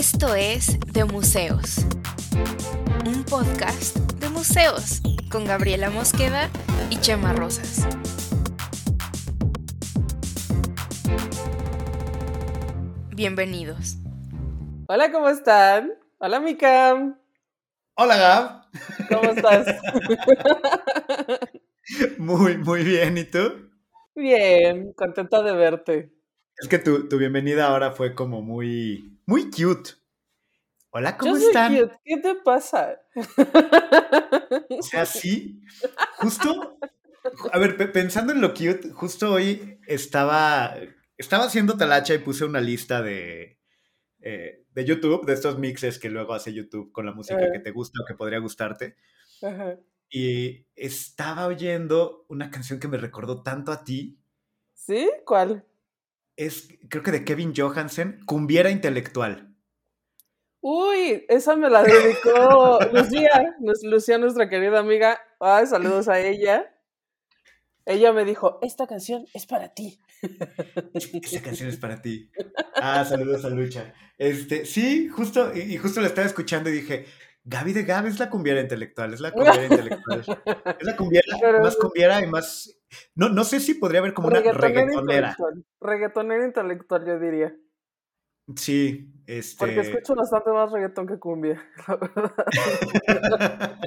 Esto es De Museos, un podcast de museos con Gabriela Mosqueda y Chema Rosas. Bienvenidos. Hola, ¿cómo están? Hola, mi Cam. Hola, Gab. ¿Cómo estás? Muy, muy bien. ¿Y tú? Bien, contenta de verte. Es que tu, tu bienvenida ahora fue como muy, muy cute. Hola, ¿cómo Yo soy están? cute, ¿Qué te pasa? O sea, sí, justo, a ver, pe- pensando en lo cute, justo hoy estaba, estaba haciendo talacha y puse una lista de, eh, de YouTube, de estos mixes que luego hace YouTube con la música que te gusta o que podría gustarte. Ajá. Y estaba oyendo una canción que me recordó tanto a ti. ¿Sí? ¿Cuál? Es, creo que de Kevin Johansen, Cumbiera Intelectual. Uy, esa me la dedicó Lucía, Lucía, nuestra querida amiga. Ay, saludos a ella. Ella me dijo, esta canción es para ti. Esa canción es para ti. Ah, saludos a Lucha. Este, sí, justo, y justo la estaba escuchando y dije, Gaby de Gaby es la cumbiera intelectual, es la cumbiera intelectual. Es la cumbiera Pero- más cumbiera y más. No, no sé si podría haber como una Reggaetonera reggaetonera. intelectual. Reggaetonera intelectual, yo diría. Sí, este. Porque escucho bastante más reggaetón que cumbia, la verdad.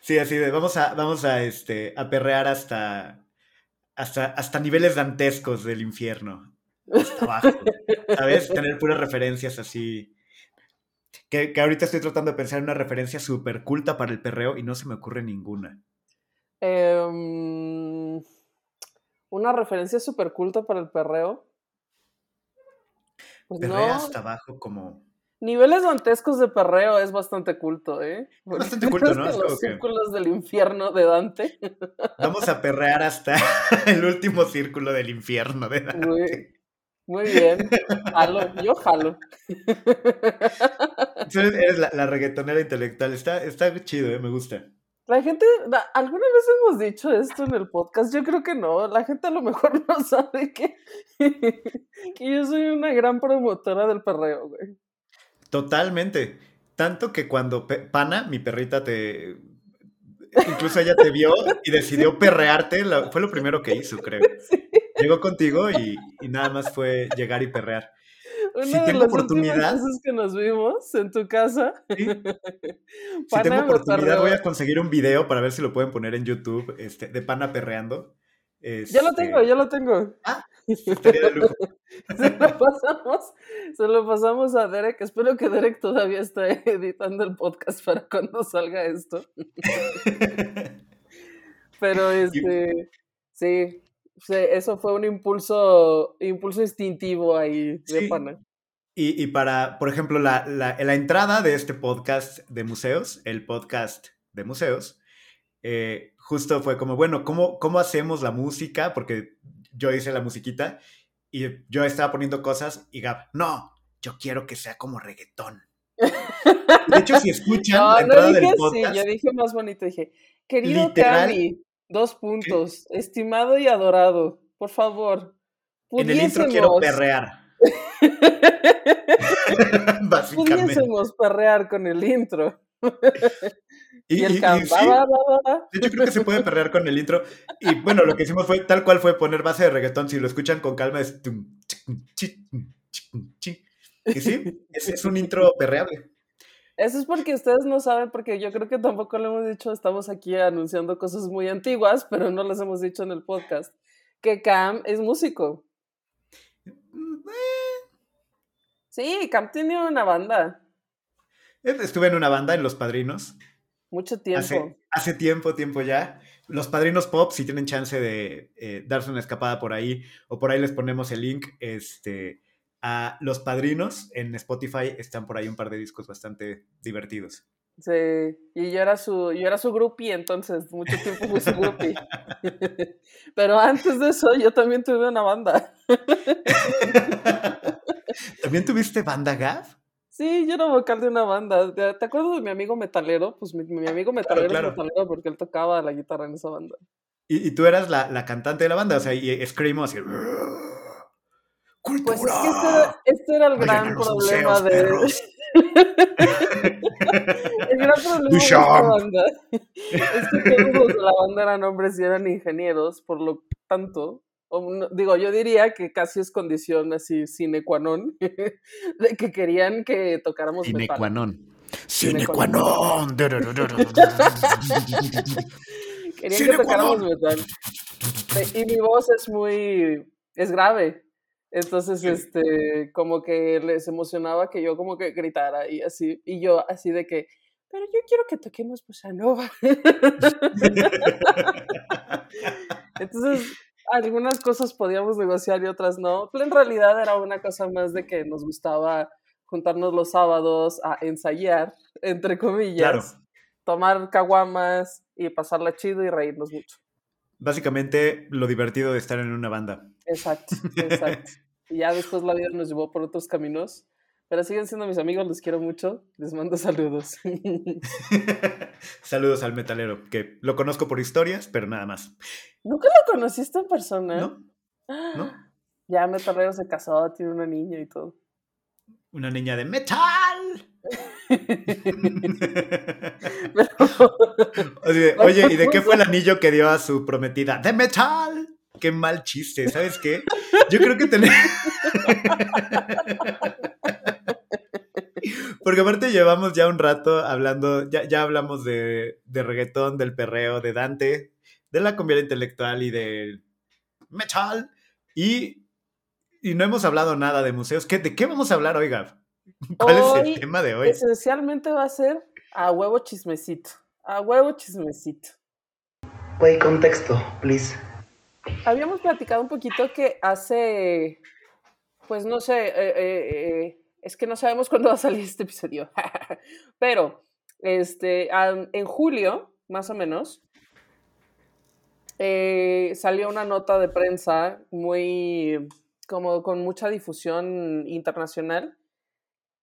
Sí, así de, vamos a, vamos a, este, a perrear hasta, hasta, hasta niveles dantescos del infierno. Hasta abajo. ¿Sabes? Tener puras referencias así. Que, que ahorita estoy tratando de pensar en una referencia súper culta para el perreo y no se me ocurre ninguna. Em, una referencia súper culta para el perreo. Pues Perrea no, hasta abajo como... niveles dantescos de perreo es bastante culto, ¿eh? Bastante culto, ¿no? Es los que- círculos del infierno de Dante. Vamos a perrear hasta el último círculo del infierno. De Dante. Muy, muy bien. Jalo, yo jalo. Eres la, la reggaetonera intelectual. Está, está chido, ¿eh? me gusta. La gente, ¿alguna vez hemos dicho esto en el podcast? Yo creo que no. La gente a lo mejor no sabe que, que yo soy una gran promotora del perreo, güey. Totalmente. Tanto que cuando Pana, mi perrita, te. Incluso ella te vio y decidió perrearte. la- Fue lo primero que hizo, creo. Sí. Llegó contigo y, y nada más fue llegar y perrear. Una Si de tengo las oportunidad- veces que nos vimos en tu casa, ¿sí? Si tengo oportunidad, voy a conseguir un video para ver si lo pueden poner en YouTube este, de Pana perreando. Ya lo Este, tengo, ya lo tengo. estaría de lujo. Se lo pasamos, se lo pasamos a Derek. Espero que Derek todavía esté editando el podcast para cuando salga esto. Pero este, sí, sí, eso fue un impulso, impulso instintivo ahí de Sí. pana. Y, y para, por ejemplo, la, la- la entrada de este podcast de museos, el podcast de museos, eh, justo fue como, bueno, ¿cómo, ¿cómo hacemos la música? Porque yo hice la musiquita y yo estaba poniendo cosas y Gab, no, yo quiero que sea como reggaetón. De hecho, si escuchan No, la no entrada del dije podcast, así, yo dije más bonito, dije, querido Literal. Cami, dos puntos, estimado y adorado, por favor, en el intro quiero perrear, básicamente. pudiésemos perrear con el intro. Y, Y, el y- sí, va. De hecho, creo que se puede perrear con el intro. Y bueno, lo que hicimos fue, tal cual fue poner base de reggaetón. Si lo escuchan con calma, es. Y sí, es, es un intro perreable. Eso es porque ustedes no saben, porque yo creo que tampoco lo hemos dicho, estamos aquí anunciando cosas muy antiguas, pero no las hemos dicho en el podcast, que Cam es músico. Mm, eh, Sí, Cam tiene una banda, Estuve en una banda en Los Padrinos. mucho tiempo. Hace, hace tiempo, tiempo ya. Los Padrinos Pop, si tienen chance de eh, darse una escapada por ahí, o por ahí les ponemos el link, este, a Los Padrinos en Spotify están por ahí un par de discos bastante divertidos. Sí, y yo era su, yo era su groupie, entonces mucho tiempo fui su groupie. Pero antes de eso yo también tuve una banda. ¿También tuviste banda Gav? Sí, yo era vocal de una banda. ¿Te acuerdas de mi amigo metalero? Pues mi, mi amigo metalero claro. es metalero porque él tocaba la guitarra en esa banda. Y, y tú eras la, la cantante de la banda, o sea, y Screamo así. Cultura. Pues es que este era, este era el Vayan gran problema museos, de. el gran problema de esta banda es que todos los de la banda eran hombres y eran ingenieros, por lo tanto, o digo, yo diría que casi es condición así sine qua non de que querían que tocáramos Sine metal. qua non. Sine qua non. Querían Sine que tocáramos metal. Y mi voz es muy, es grave. Entonces, este, como que les emocionaba que yo como que gritara y así, y yo así de que, pero yo quiero que toquemos bossa nova. Entonces, algunas cosas podíamos negociar y otras no, pero en realidad era una cosa más de que nos gustaba juntarnos los sábados a ensayar, entre comillas, Claro. tomar caguamas y pasarla chido y reírnos mucho. Básicamente, lo divertido de estar en una banda. Exacto, exacto. y ya después la vida nos llevó por otros caminos, pero siguen siendo mis amigos, los quiero mucho, les mando saludos. Saludos al metalero, que lo conozco por historias, pero nada más. ¿Nunca lo conociste en persona? ¿No? ¿No? Ya Metalero se casó, tiene una niña y todo. Una niña de metal. Pero- Oye, oye, ¿y de qué fue el anillo que dio a su prometida? ¡De metal! Qué mal chiste, ¿sabes qué? Yo creo que tenemos... Porque aparte llevamos ya un rato hablando, ya, ya hablamos de, de reggaetón, del perreo, de Dante, de la comida intelectual y del metal. Y, y no hemos hablado nada de museos. ¿Qué, ¿De qué vamos a hablar hoy, Gab? ¿Cuál es el tema de hoy? Esencialmente va a ser a huevo chismecito. A huevo chismecito. Güey, contexto, please. Habíamos platicado un poquito que hace, pues no sé, eh, eh, eh, es que no sabemos cuándo va a salir este episodio, pero este, en julio, más o menos, salió una nota de prensa muy, como con mucha difusión internacional,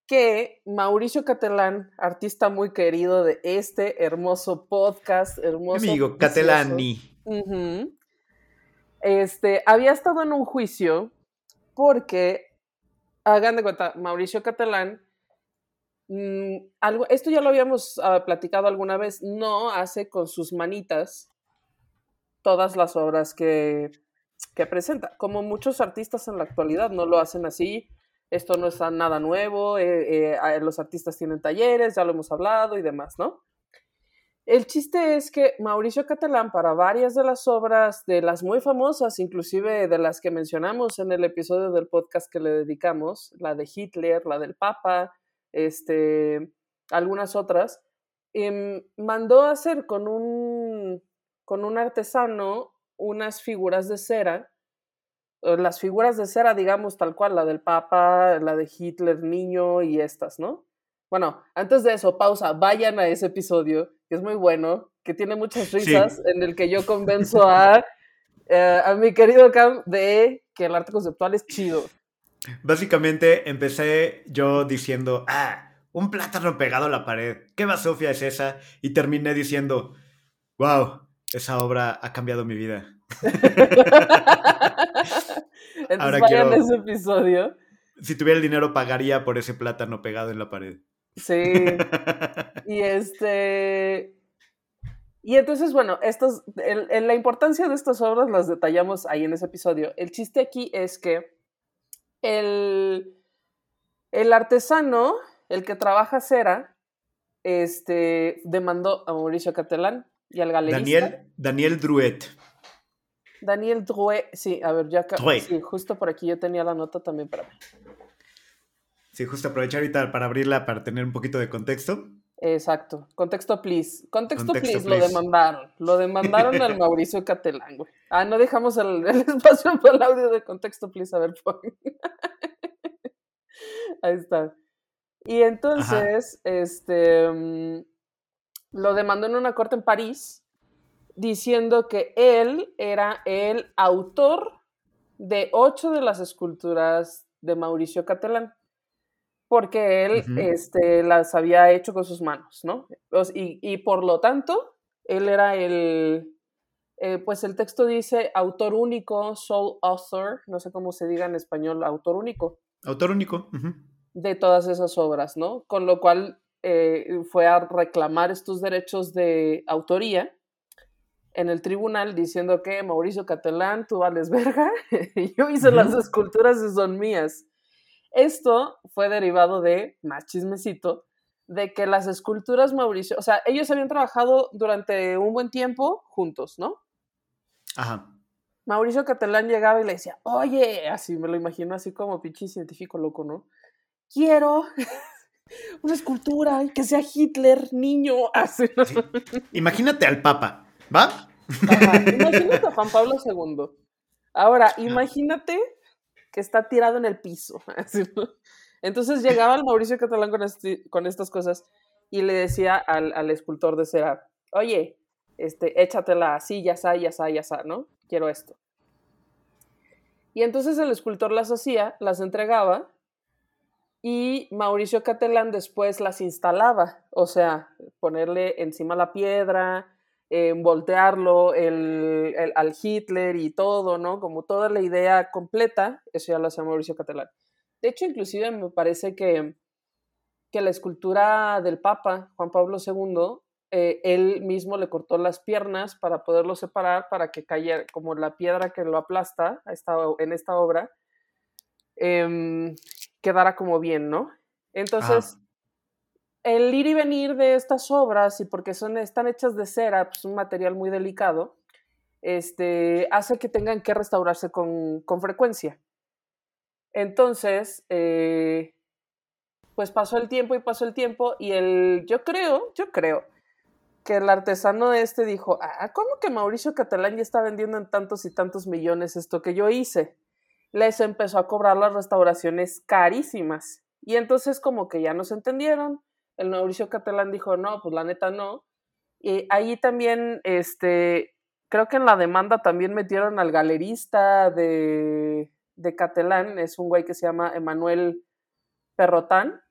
que Mauricio Catalán, artista muy querido de este hermoso podcast, hermoso. Amigo. Ujú. Este, había estado en un juicio porque, hagan de cuenta, Mauricio Catalán, mm, algo, esto ya lo habíamos ah, platicado alguna vez, no hace con sus manitas todas las obras que, que presenta, como muchos artistas en la actualidad no lo hacen así. Esto no es nada nuevo, eh, eh, los artistas tienen talleres, ya lo hemos hablado y demás, ¿no? El chiste es que Mauricio Catalán, para varias de las obras, de las muy famosas, inclusive de las que mencionamos en el episodio del podcast que le dedicamos, la de Hitler, la del Papa, este, algunas otras, em, mandó a hacer con un, con un artesano unas figuras de cera, las figuras de cera, digamos, tal cual, la del Papa, la de Hitler niño y estas, ¿no? Bueno, antes de eso, pausa, vayan a ese episodio, que es muy bueno, que tiene muchas risas, en el que yo convenzo a, eh, a mi querido Cam de que el arte conceptual es chido. Básicamente empecé yo diciendo, ah, un plátano pegado a la pared. ¿Qué basofia es esa? Y terminé diciendo, wow, esa obra ha cambiado mi vida. Entonces Ahora vayan quiero- a ese episodio. Si tuviera el dinero, pagaría por ese plátano pegado en la pared. Sí. Y este. Y entonces, bueno, estos, el- el- la importancia de estas obras las detallamos ahí en ese episodio. El chiste aquí es que el, el artesano, el que trabaja cera, este, demandó a Mauricio Catalán y al galerista. Daniel, Daniel Druet. Daniel Drouet. Sí, a ver, ya acá. Sí, justo por aquí yo tenía la nota también para mí. Sí, justo aprovechar ahorita para abrirla para tener un poquito de contexto. Exacto. Contexto, please. Contexto, Contexto, please. please. Lo demandaron. Lo demandaron al Mauricio Catalán, güey. Ah, no dejamos el, el espacio para el audio de contexto, please. A ver, pon. Ahí está. Y entonces, este, mm, lo demandó en una corte en París diciendo que él era el autor de ocho de las esculturas de Mauricio Catalán porque él este, las había hecho con sus manos, ¿no? Y, y por lo tanto, él era el, eh, pues el texto dice autor único, sole author, no sé cómo se diga en español, autor único. Autor único. De todas esas obras, ¿no? Con lo cual eh, fue a reclamar estos derechos de autoría en el tribunal diciendo que Mauricio Catalán, tú vales verga, yo hice las esculturas y son mías. Esto fue derivado de, más chismecito, de que las esculturas Mauricio, o sea, ellos habían trabajado durante un buen tiempo juntos, ¿no? Ajá. Mauricio Catalán llegaba y le decía, oye, así me lo imagino así como pinche científico loco, ¿no? Quiero una escultura y que sea Hitler, niño, así. Imagínate al Papa, ¿va? Imagínate a Juan Pablo II. Ahora, imagínate que está tirado en el piso. Entonces llegaba el Mauricio Catalán con, con estas cosas y le decía al, al, escultor de cera, oye, este, échatela así, ya está, ya está, ya está, ¿no? Quiero esto. Y entonces el escultor las hacía, las entregaba y Mauricio Catalán después las instalaba, o sea, ponerle encima la piedra, eh, voltearlo el, al Hitler y todo, ¿no? Como toda la idea completa, eso ya lo hacía Mauricio Catalán. De hecho, inclusive me parece que, que la escultura del Papa, Juan Pablo II, eh, él mismo le cortó las piernas para poderlo separar, para que cayera como la piedra que lo aplasta en esta obra, eh, quedara como bien, ¿no? Entonces, el ir y venir de estas obras, y porque son, están hechas de cera, pues un material muy delicado, este, hace que tengan que restaurarse con, con frecuencia. Entonces, eh, pues pasó el tiempo y pasó el tiempo, y el, yo creo, yo creo, que el artesano este dijo, ah, ¿cómo que Mauricio Catalán ya está vendiendo en tantos y tantos millones esto que yo hice? Les empezó a cobrar las restauraciones carísimas. Y entonces como que ya no se entendieron. El Mauricio Catalán dijo, no, pues la neta no. Y ahí también, este, creo que en la demanda también metieron al galerista de, de Catalán, es un güey que se llama Emanuel Perrotán.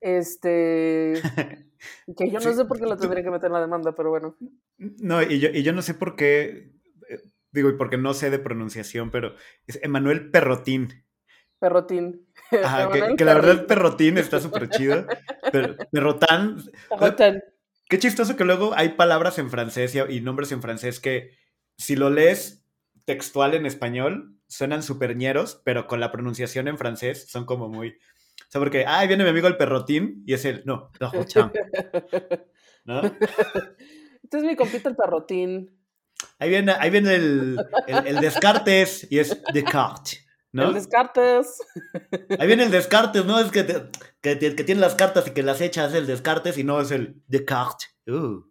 Este, que yo no sé por qué lo tendría que meter en la demanda, pero bueno. No, y yo, y yo no sé por qué, eh, digo, y porque no sé de pronunciación, pero es Emanuel Perrotín. Perrotín. Ajá, que, que, la verdad Perrotín está súper chido. Pero, perrotán. Perrotán. Qué chistoso que luego hay palabras en francés y, y nombres en francés que si lo lees textual en español suenan superñeros, pero con la pronunciación en francés son como muy... O sea, porque, ah, ahí viene mi amigo el perrotín y es el, no, perrocham. ¿No? Entonces mi compita el perrotín. Ahí viene, ahí viene el, el, el Descartes y es Descartes. ¿No? El Descartes. Ahí viene el Descartes, ¿no? Es que, te, que, que, tiene las cartas y que las echas el Descartes y no es el Descartes. Uh.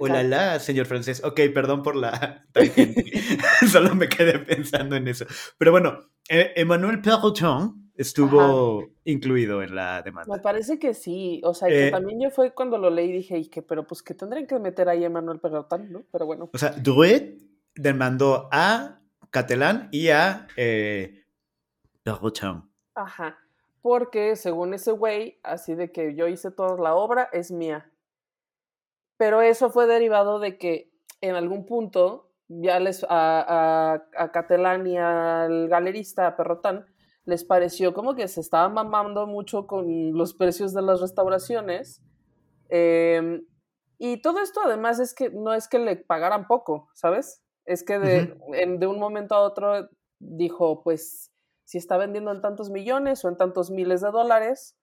Hola, la, señor francés. Ok, perdón por la Solo me quedé pensando en eso. Pero bueno, eh, Emmanuel Perrotin estuvo Ajá. incluido en la demanda. Me parece que sí. O sea, que eh, también yo fue cuando lo leí y dije, y que, pero pues que tendrían que meter ahí a Emmanuel Perrotin, ¿no? Pero bueno. O sea, Druet demandó a Catalán y a eh. Ajá. Porque según ese güey, así de que yo hice toda la obra, es mía. Pero eso fue derivado de que en algún punto ya les a, a, Catalán y al galerista, Perrotán, les pareció como que se estaban mamando mucho con los precios de las restauraciones. Eh, y todo esto además es que no es que le pagaran poco, ¿sabes? Es que de, uh -huh. en, de un momento a otro dijo, pues si está vendiendo en tantos millones o en tantos miles de dólares,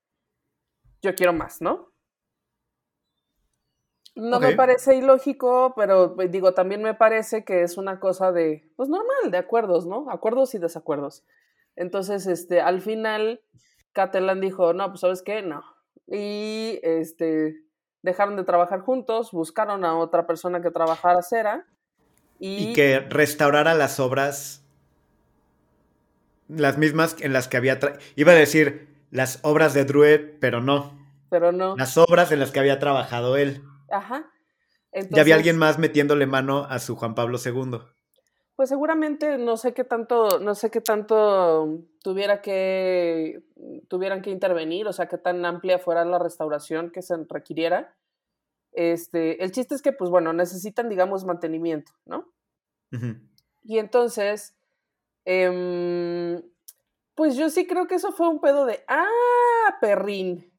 yo quiero más, ¿no? No okay. me parece ilógico, pero pues, digo, también me parece que es una cosa de, pues normal, de acuerdos, ¿no? Acuerdos y desacuerdos. Entonces, este, al final, Catalan dijo, no, pues sabes qué, no. Y este, dejaron de trabajar juntos, buscaron a otra persona que trabajara cera. Y, y que restaurara las obras, las mismas en las que había, iba a decir las obras de Druid, pero no. Pero no. Las obras en las que había trabajado él. Ajá. Entonces, ya había alguien más metiéndole mano a su Juan Pablo II. Pues seguramente no sé qué tanto, no sé qué tanto tuviera que tuvieran que intervenir, o sea, qué tan amplia fuera la restauración que se requiriera. Este, el chiste es que, pues bueno, necesitan, digamos, mantenimiento, ¿no? Y entonces, em, pues yo sí creo que eso fue un pedo de, ah, perrín.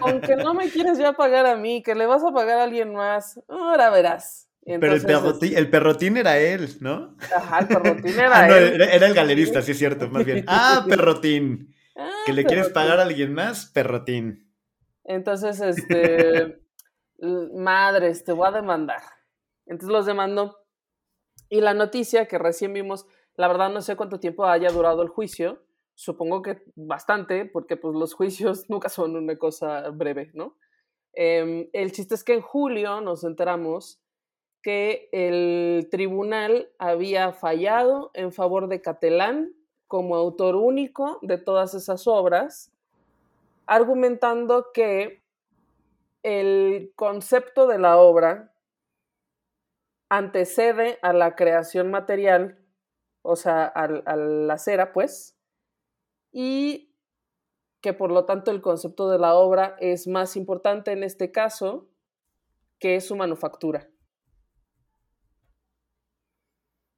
Aunque no me quieres ya pagar a mí, que le vas a pagar a alguien más, ahora verás. Pero el perrotín, el perrotín era él, ¿no? Ajá, el perrotín era Ah, no, él. era, el galerista, sí es cierto, más bien. Ah, perrotín. Ah, Que le quieres pagar a alguien más, perrotín. Entonces, este, madres, te voy a demandar. Entonces los demandó. Y la noticia que recién vimos, la verdad no sé cuánto tiempo haya durado el juicio. Supongo que bastante, porque pues los juicios nunca son una cosa breve, ¿no? Em, el chiste es que en julio nos enteramos que el tribunal había fallado en favor de Catalán como autor único de todas esas obras, argumentando que el concepto de la obra antecede a la creación material, o sea, al- a, la cera, pues, y que por lo tanto el concepto de la obra es más importante en este caso que su manufactura.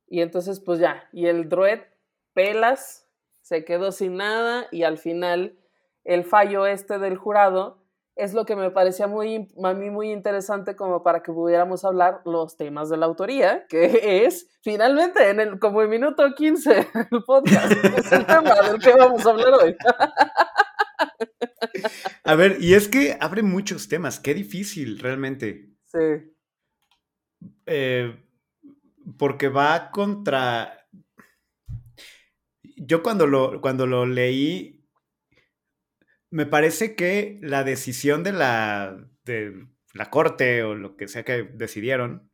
Y entonces, pues ya, y el Druet pelas, se quedó sin nada y al final el fallo este del jurado es lo que me parecía muy, a mí muy interesante como para que pudiéramos hablar los temas de la autoría, que es finalmente en el, como en minuto 15 el podcast, es el tema del que vamos a hablar hoy. A ver, y es que abre muchos temas, qué difícil realmente. Sí. Eh, porque va contra. Yo cuando lo, cuando lo leí, me parece que la decisión de la, de la corte o lo que sea que decidieron,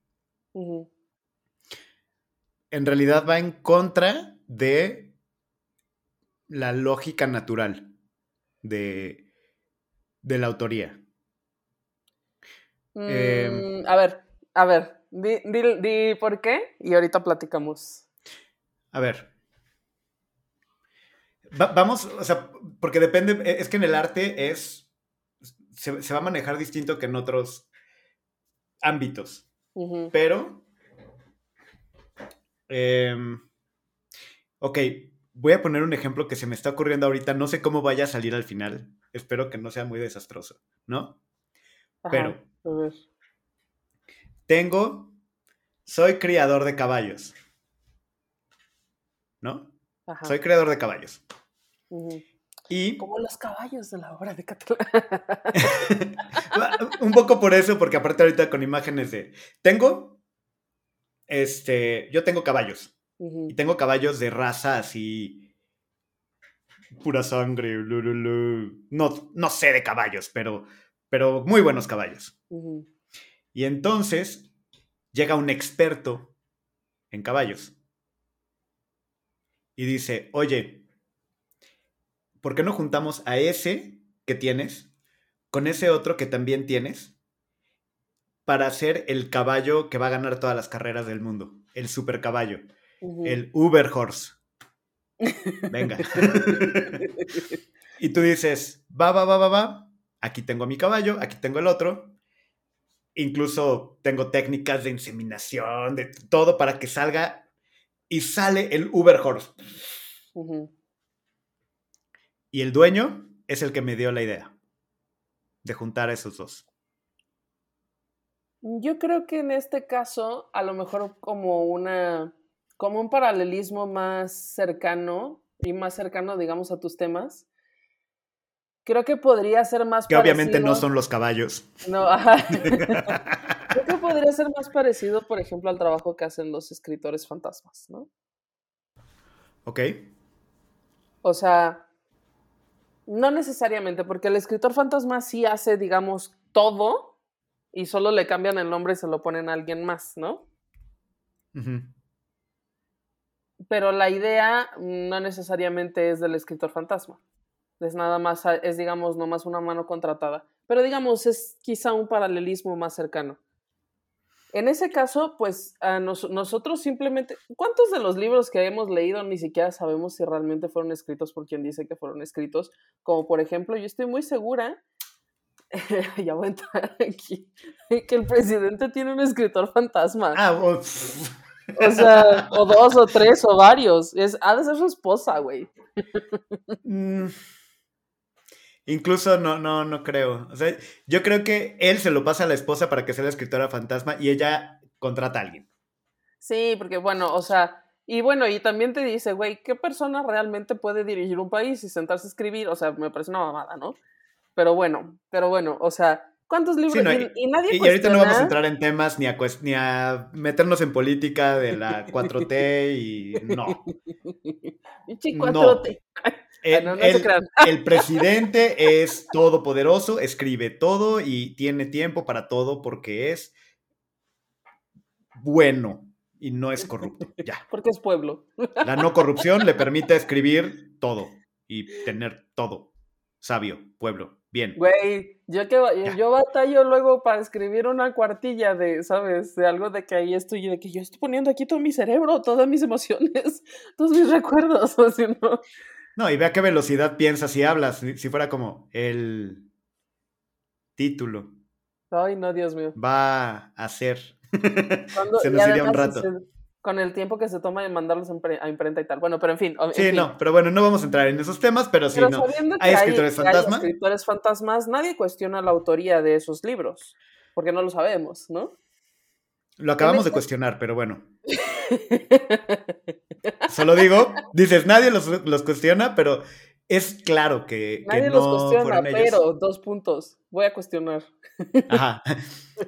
en realidad va en contra de la lógica natural de, de la autoría. Mm, a ver, a ver, di, di- di por qué y ahorita platicamos. A ver. Va- vamos, o sea, porque depende, e- es que en el arte es, se, se va a manejar distinto que en otros ámbitos, pero, em, ok, voy a poner un ejemplo que se me está ocurriendo ahorita, no sé cómo vaya a salir al final, espero que no sea muy desastroso, ¿no? Ajá, Pero tengo, soy criador de caballos, ¿no? Ajá. Soy criador de caballos. Y Como los caballos de la obra de Catalán. Un poco por eso, porque aparte ahorita con imágenes de... Tengo, este, yo tengo caballos. Y tengo caballos de raza así... Pura sangre. No, no sé de caballos, pero, pero muy buenos caballos. Y entonces llega un experto en caballos. Y dice, oye, ¿por qué no juntamos a ese que tienes con ese otro que también tienes para hacer el caballo que va a ganar todas las carreras del mundo? El super caballo, el Uber Horse. Venga. y tú dices, va, va, va, va, va. Aquí tengo a mi caballo, aquí tengo el otro. Incluso tengo técnicas de inseminación, de todo para que salga y sale el Uber Horse. Y el dueño es el que me dio la idea de juntar a esos dos. Yo creo que en este caso, a lo mejor como una, como un paralelismo más cercano y más cercano, digamos, a tus temas, creo que podría ser más Que obviamente no parecido- son los caballos. No, ajá. Creo que podría ser más parecido, por ejemplo, al trabajo que hacen los escritores fantasmas, ¿no? ¿Ok? O sea, no necesariamente, porque el escritor fantasma sí hace, digamos, todo y solo le cambian el nombre y se lo ponen a alguien más, ¿no? Pero la idea no necesariamente es del escritor fantasma. Es nada más, es digamos, nomás una mano contratada. Pero digamos, es quizá un paralelismo más cercano. En ese caso, pues a nos- nosotros simplemente, ¿cuántos de los libros que hemos leído ni siquiera sabemos si realmente fueron escritos por quien dice que fueron escritos? Como por ejemplo, yo estoy muy segura ya voy a entrar aquí, que el presidente tiene un escritor fantasma. Ah, o- O sea, o dos, o tres, o varios. Es, ha de ser su esposa, güey. Incluso no, no, no creo. O sea, yo creo que él se lo pasa a la esposa para que sea la escritora fantasma y ella contrata a alguien. Sí, porque bueno, o sea, y bueno, y también te dice, güey, ¿qué persona realmente puede dirigir un país y sentarse a escribir? O sea, me parece una mamada, ¿no? Pero bueno, pero bueno, o sea, ¿cuántos libros? Sí, no, y, y nadie Y ahorita no vamos a entrar en temas ni a, ni a meternos en política de la 4T y no. Pinche No. 4T. El, no, no el- el presidente es todopoderoso, escribe todo y tiene tiempo para todo porque es bueno y no es corrupto. Ya. Porque es pueblo. La no corrupción le permite escribir todo y tener todo. Sabio, pueblo, bien. Güey, yo que Ya. yo batallo luego para escribir una cuartilla de, ¿sabes? De algo de que ahí estoy, de que yo estoy poniendo aquí todo mi cerebro, todas mis emociones, todos mis recuerdos, o si no. No, y ve a qué velocidad piensas y hablas. Si fuera como el título Ay, no, Dios mío. va a ser. Se nos iría un rato. se- con el tiempo que se toma de mandarlos a impre- a imprenta y tal. Bueno, pero en fin. en Sí, fin. no, pero bueno, no vamos a entrar en esos temas, pero sí, Pero no. ¿Hay escritores que fantasma? escritores fantasmas, nadie cuestiona la autoría de esos libros, porque no lo sabemos, ¿no? Lo acabamos de este- cuestionar, pero bueno. Solo digo, dices, nadie los, los cuestiona, pero es claro que, que Nadie no los cuestiona, ellos. pero dos puntos. Voy a cuestionar. Ajá.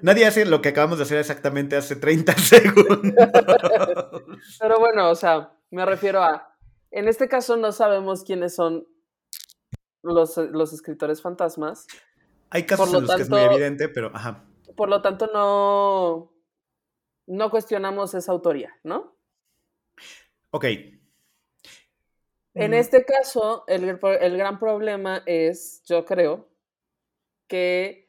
Nadie hace lo que acabamos de hacer exactamente hace 30 segundos. Pero bueno, o sea, me refiero a, en este caso no sabemos quiénes son los, los escritores fantasmas, Hay casos en los que es muy evidente, pero ajá. por lo tanto no, no cuestionamos esa autoría, ¿no? Ok. En Mm, este caso, el, el gran problema es, yo creo, que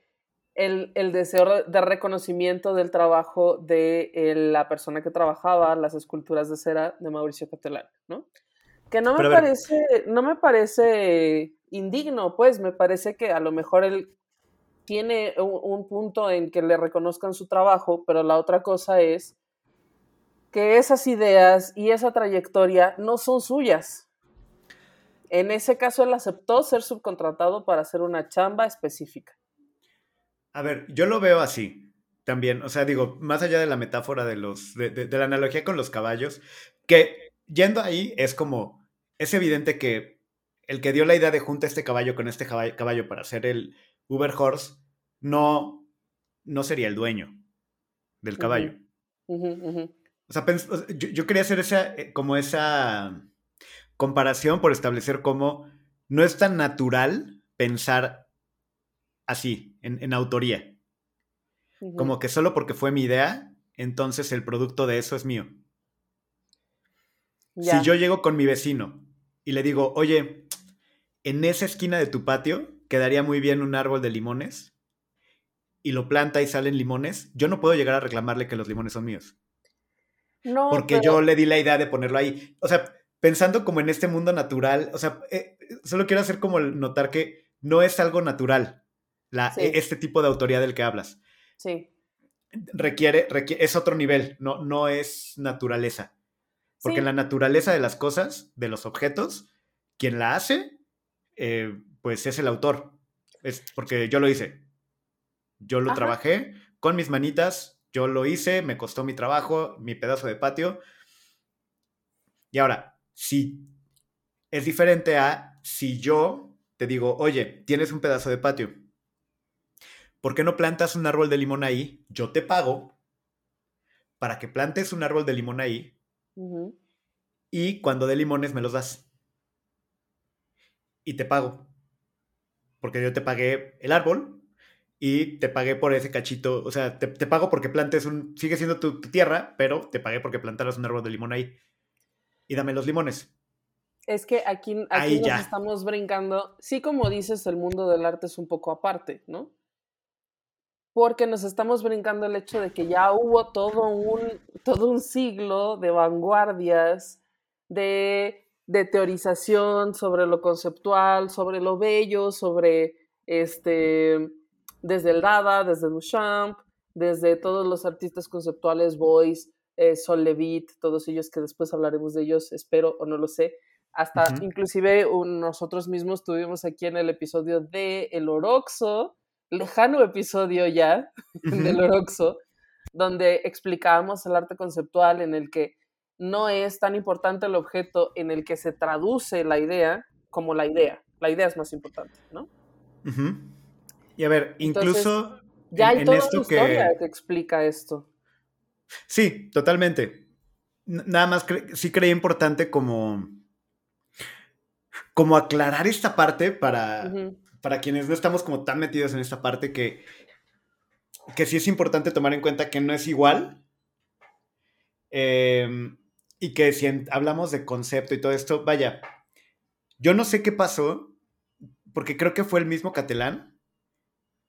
el, el deseo de reconocimiento del trabajo de el- la persona que trabajaba las esculturas de cera de Mauricio Catalán, ¿no? Que no me parece, no me parece indigno, pues, me parece que a lo mejor él tiene un, un punto en que le reconozcan su trabajo, pero la otra cosa es que esas ideas y esa trayectoria no son suyas. En ese caso, él aceptó ser subcontratado para hacer una chamba específica. A ver, yo lo veo así también. O sea, digo, más allá de la metáfora de los. de, de- de la analogía con los caballos, que yendo ahí es como. Es evidente que el que dio la idea de junta este caballo con este caballo, caballo para hacer el Uber Horse no, no sería el dueño del caballo. O sea, yo, yo quería hacer esa, eh, como esa comparación por establecer cómo no es tan natural pensar así, en, en autoría. Como que solo porque fue mi idea, entonces el producto de eso es mío. Si yo llego con mi vecino y le digo, oye, en esa esquina de tu patio quedaría muy bien un árbol de limones y lo planta y salen limones, yo no puedo llegar a reclamarle que los limones son míos. No, Porque pero- yo le di la idea de ponerlo ahí. O sea, pensando como en este mundo natural, o sea, eh, solo quiero hacer como notar que no es algo natural la, Sí. e- este tipo de autoría del que hablas. Sí. Requiere, requiere- es otro nivel, no, no es naturaleza. Porque Sí. en la naturaleza de las cosas, de los objetos, quien la hace, eh, pues es el autor. Es porque yo lo hice. Yo lo Ajá. trabajé con mis manitas, yo lo hice, me costó mi trabajo, mi pedazo de patio. Y ahora, si es diferente a si yo te digo, oye, tienes un pedazo de patio, ¿por qué no plantas un árbol de limón ahí? Yo te pago para que plantes un árbol de limón ahí y cuando dé limones me los das. Y te pago. Porque yo te pagué el árbol y te pagué por ese cachito. O sea, te, te pago porque plantes un. Sigue siendo tu, tu tierra, pero te pagué porque plantaras un árbol de limón ahí. Y dame los limones. Es que aquí, aquí Ahí nos ya. estamos brincando. Sí, como dices, el mundo del arte es un poco aparte, ¿no? Porque nos estamos brincando el hecho de que ya hubo todo un, todo un siglo de vanguardias, de, de teorización sobre lo conceptual, sobre lo bello, sobre este, desde el Dada, desde Duchamp, desde todos los artistas conceptuales, Boyce, eh, Sol Levitt, todos ellos que después hablaremos de ellos, espero o no lo sé, hasta Ujú. inclusive un- nosotros mismos tuvimos aquí en el episodio de El Oroxo, lejano episodio ya del. Oroxo, donde explicábamos el arte conceptual en el que no es tan importante el objeto en el que se traduce la idea como la idea. La idea es más importante, ¿no? Ujú. Y a ver, Entonces, incluso Ya en- hay en toda esto historia que- que explica esto. Sí, totalmente. Nada más cre- sí creía importante como, como aclarar esta parte para, para quienes no estamos como tan metidos en esta parte que, que sí es importante tomar en cuenta que no es igual. em, y que si en- hablamos de concepto y todo esto, vaya, yo no sé qué pasó, porque creo que fue el mismo Catalán,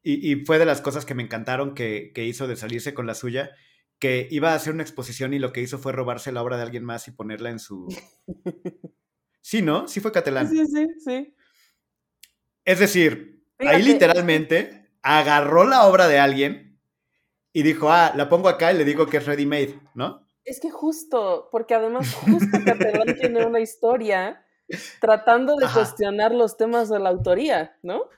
y, y fue de las cosas que me encantaron que, que hizo de salirse con la suya, que iba a hacer una exposición y lo que hizo fue robarse la obra de alguien más y ponerla en su... Sí, ¿no? Sí fue Catalán. Sí, sí, sí. Es decir, ahí literalmente agarró la obra de alguien y dijo, ah, la pongo acá y le digo que es ready made, ¿no? Es que justo, porque además justo Catalán tiene una historia tratando de Ajá. cuestionar los temas de la autoría, ¿no?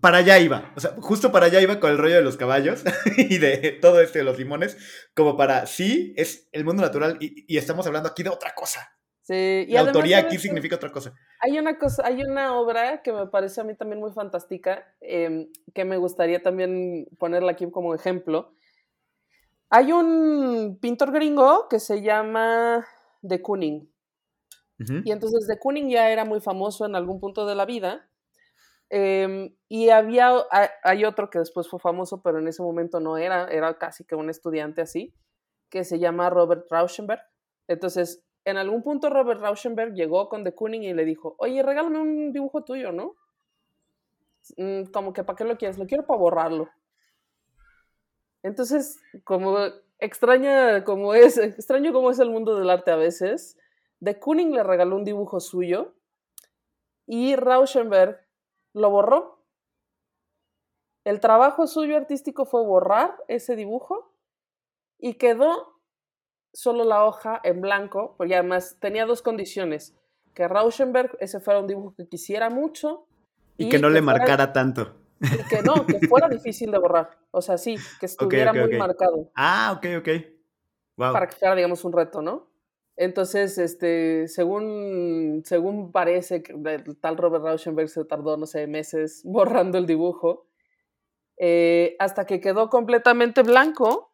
Para allá iba, o sea, justo para allá iba con el rollo de los caballos y de todo este de los limones, como para, sí, es el mundo natural y, y estamos hablando aquí de otra cosa. Sí, y la además, autoría ¿sabes aquí significa otra cosa. Hay una cosa, hay una obra que me parece a mí también muy fantástica, em, que me gustaría también ponerla aquí como ejemplo. Hay un pintor gringo que se llama De Kooning. Y entonces De Kooning ya era muy famoso en algún punto de la vida. Em, y había, ha- hay otro que después fue famoso, pero en ese momento no era, era casi que un estudiante así, que se llama Robert Rauschenberg. Entonces, en algún punto Robert Rauschenberg llegó con De Kooning y le dijo, oye, regálame un dibujo tuyo, ¿no? "Mm, Como que, ¿para qué lo quieres? Lo quiero para borrarlo. Entonces, como extraña como es, extraño como es el mundo del arte a veces, De Kooning le regaló un dibujo suyo y Rauschenberg lo borró. El trabajo suyo artístico fue borrar ese dibujo y quedó solo la hoja en blanco, porque además tenía dos condiciones, que Rauschenberg ese fuera un dibujo que quisiera mucho Y que no le fuera- marcara tanto. y que no, que fuera difícil de borrar. O sea, sí, que estuviera muy marcado Ah, ok, ok. Wow. para que fuera, digamos, un reto, ¿no? Entonces, este, según, según parece, que el tal Robert Rauschenberg se tardó, no sé, meses borrando el dibujo, eh, hasta que quedó completamente blanco.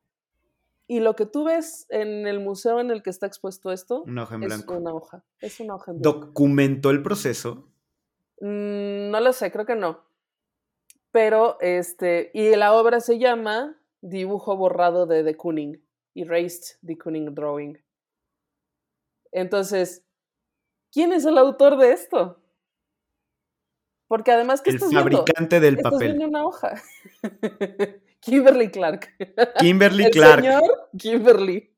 Y lo que tú ves en el museo en el que está expuesto esto Una hoja en es blanco. una hoja. Es una hoja en blanco. ¿Documentó el proceso? Mm, no lo sé, creo que no. Pero, este, y la obra se llama Dibujo borrado de De Kooning, Erased The Kooning Drawing. Entonces, ¿quién es el autor de esto? Porque además, ¿qué El estás viendo? fabricante del Estás papel. viendo una hoja. Kimberly Clark. Kimberly el Clark. señor Kimberly.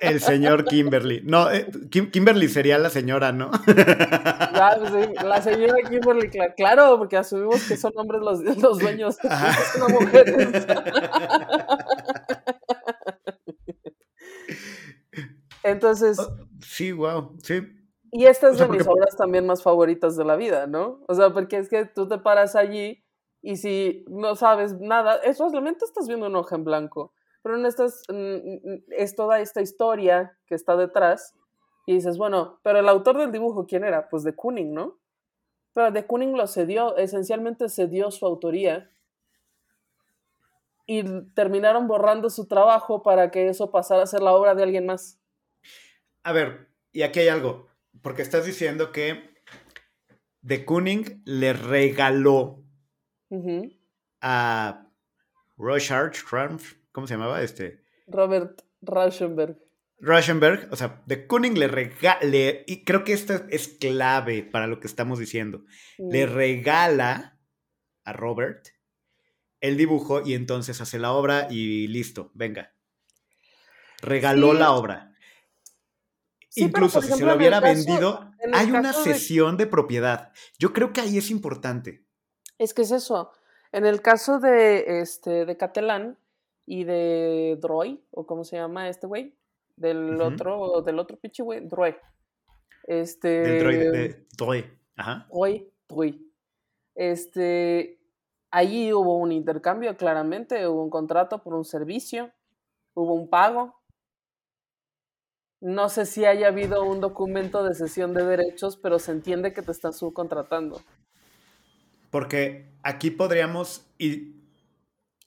El señor Kimberly. No, eh, Kim- Kimberly sería la señora, ¿no? Ah, pues sí, la señora Kimberly Clark. Claro, porque asumimos que son hombres los, los dueños. No mujeres. Entonces, Sí, wow, sí. y esta es o sea, de mis obras también más favoritas de la vida, ¿no? O sea, porque es que tú te paras allí y si no sabes nada, es realmente estás viendo una hoja en blanco, pero no estás, mm, mm, es toda esta historia que está detrás y dices, bueno, pero el autor del dibujo, ¿quién era? Pues de Kooning, ¿no? Pero de Kooning lo cedió, esencialmente cedió su autoría y terminaron borrando su trabajo para que eso pasara a ser la obra de alguien más. A ver, y aquí hay algo, porque estás diciendo que De Kooning le regaló a Rochard, Trumf, ¿cómo se llamaba? Este, Robert Rauschenberg. Rauschenberg, o sea, De Kooning le regala, y creo que esto es clave para lo que estamos diciendo, le Mm. regala a Robert el dibujo y entonces hace la obra y listo, venga. Regaló Sí. la obra. Sí, Incluso si se lo hubiera caso- vendido, hay una de- cesión de propiedad. Yo creo que ahí es importante. Es que es eso. En el caso de, este, de Catalán y de Droy, o cómo se llama este güey, del otro, del otro pinche güey, Droy. Este. Del droide de Droid. Ajá. Droy, Droy. Este. Allí hubo un intercambio, claramente, hubo un contrato por un servicio, hubo un pago. No sé si haya habido un documento de cesión de derechos, pero se entiende que te están subcontratando. Porque aquí podríamos, y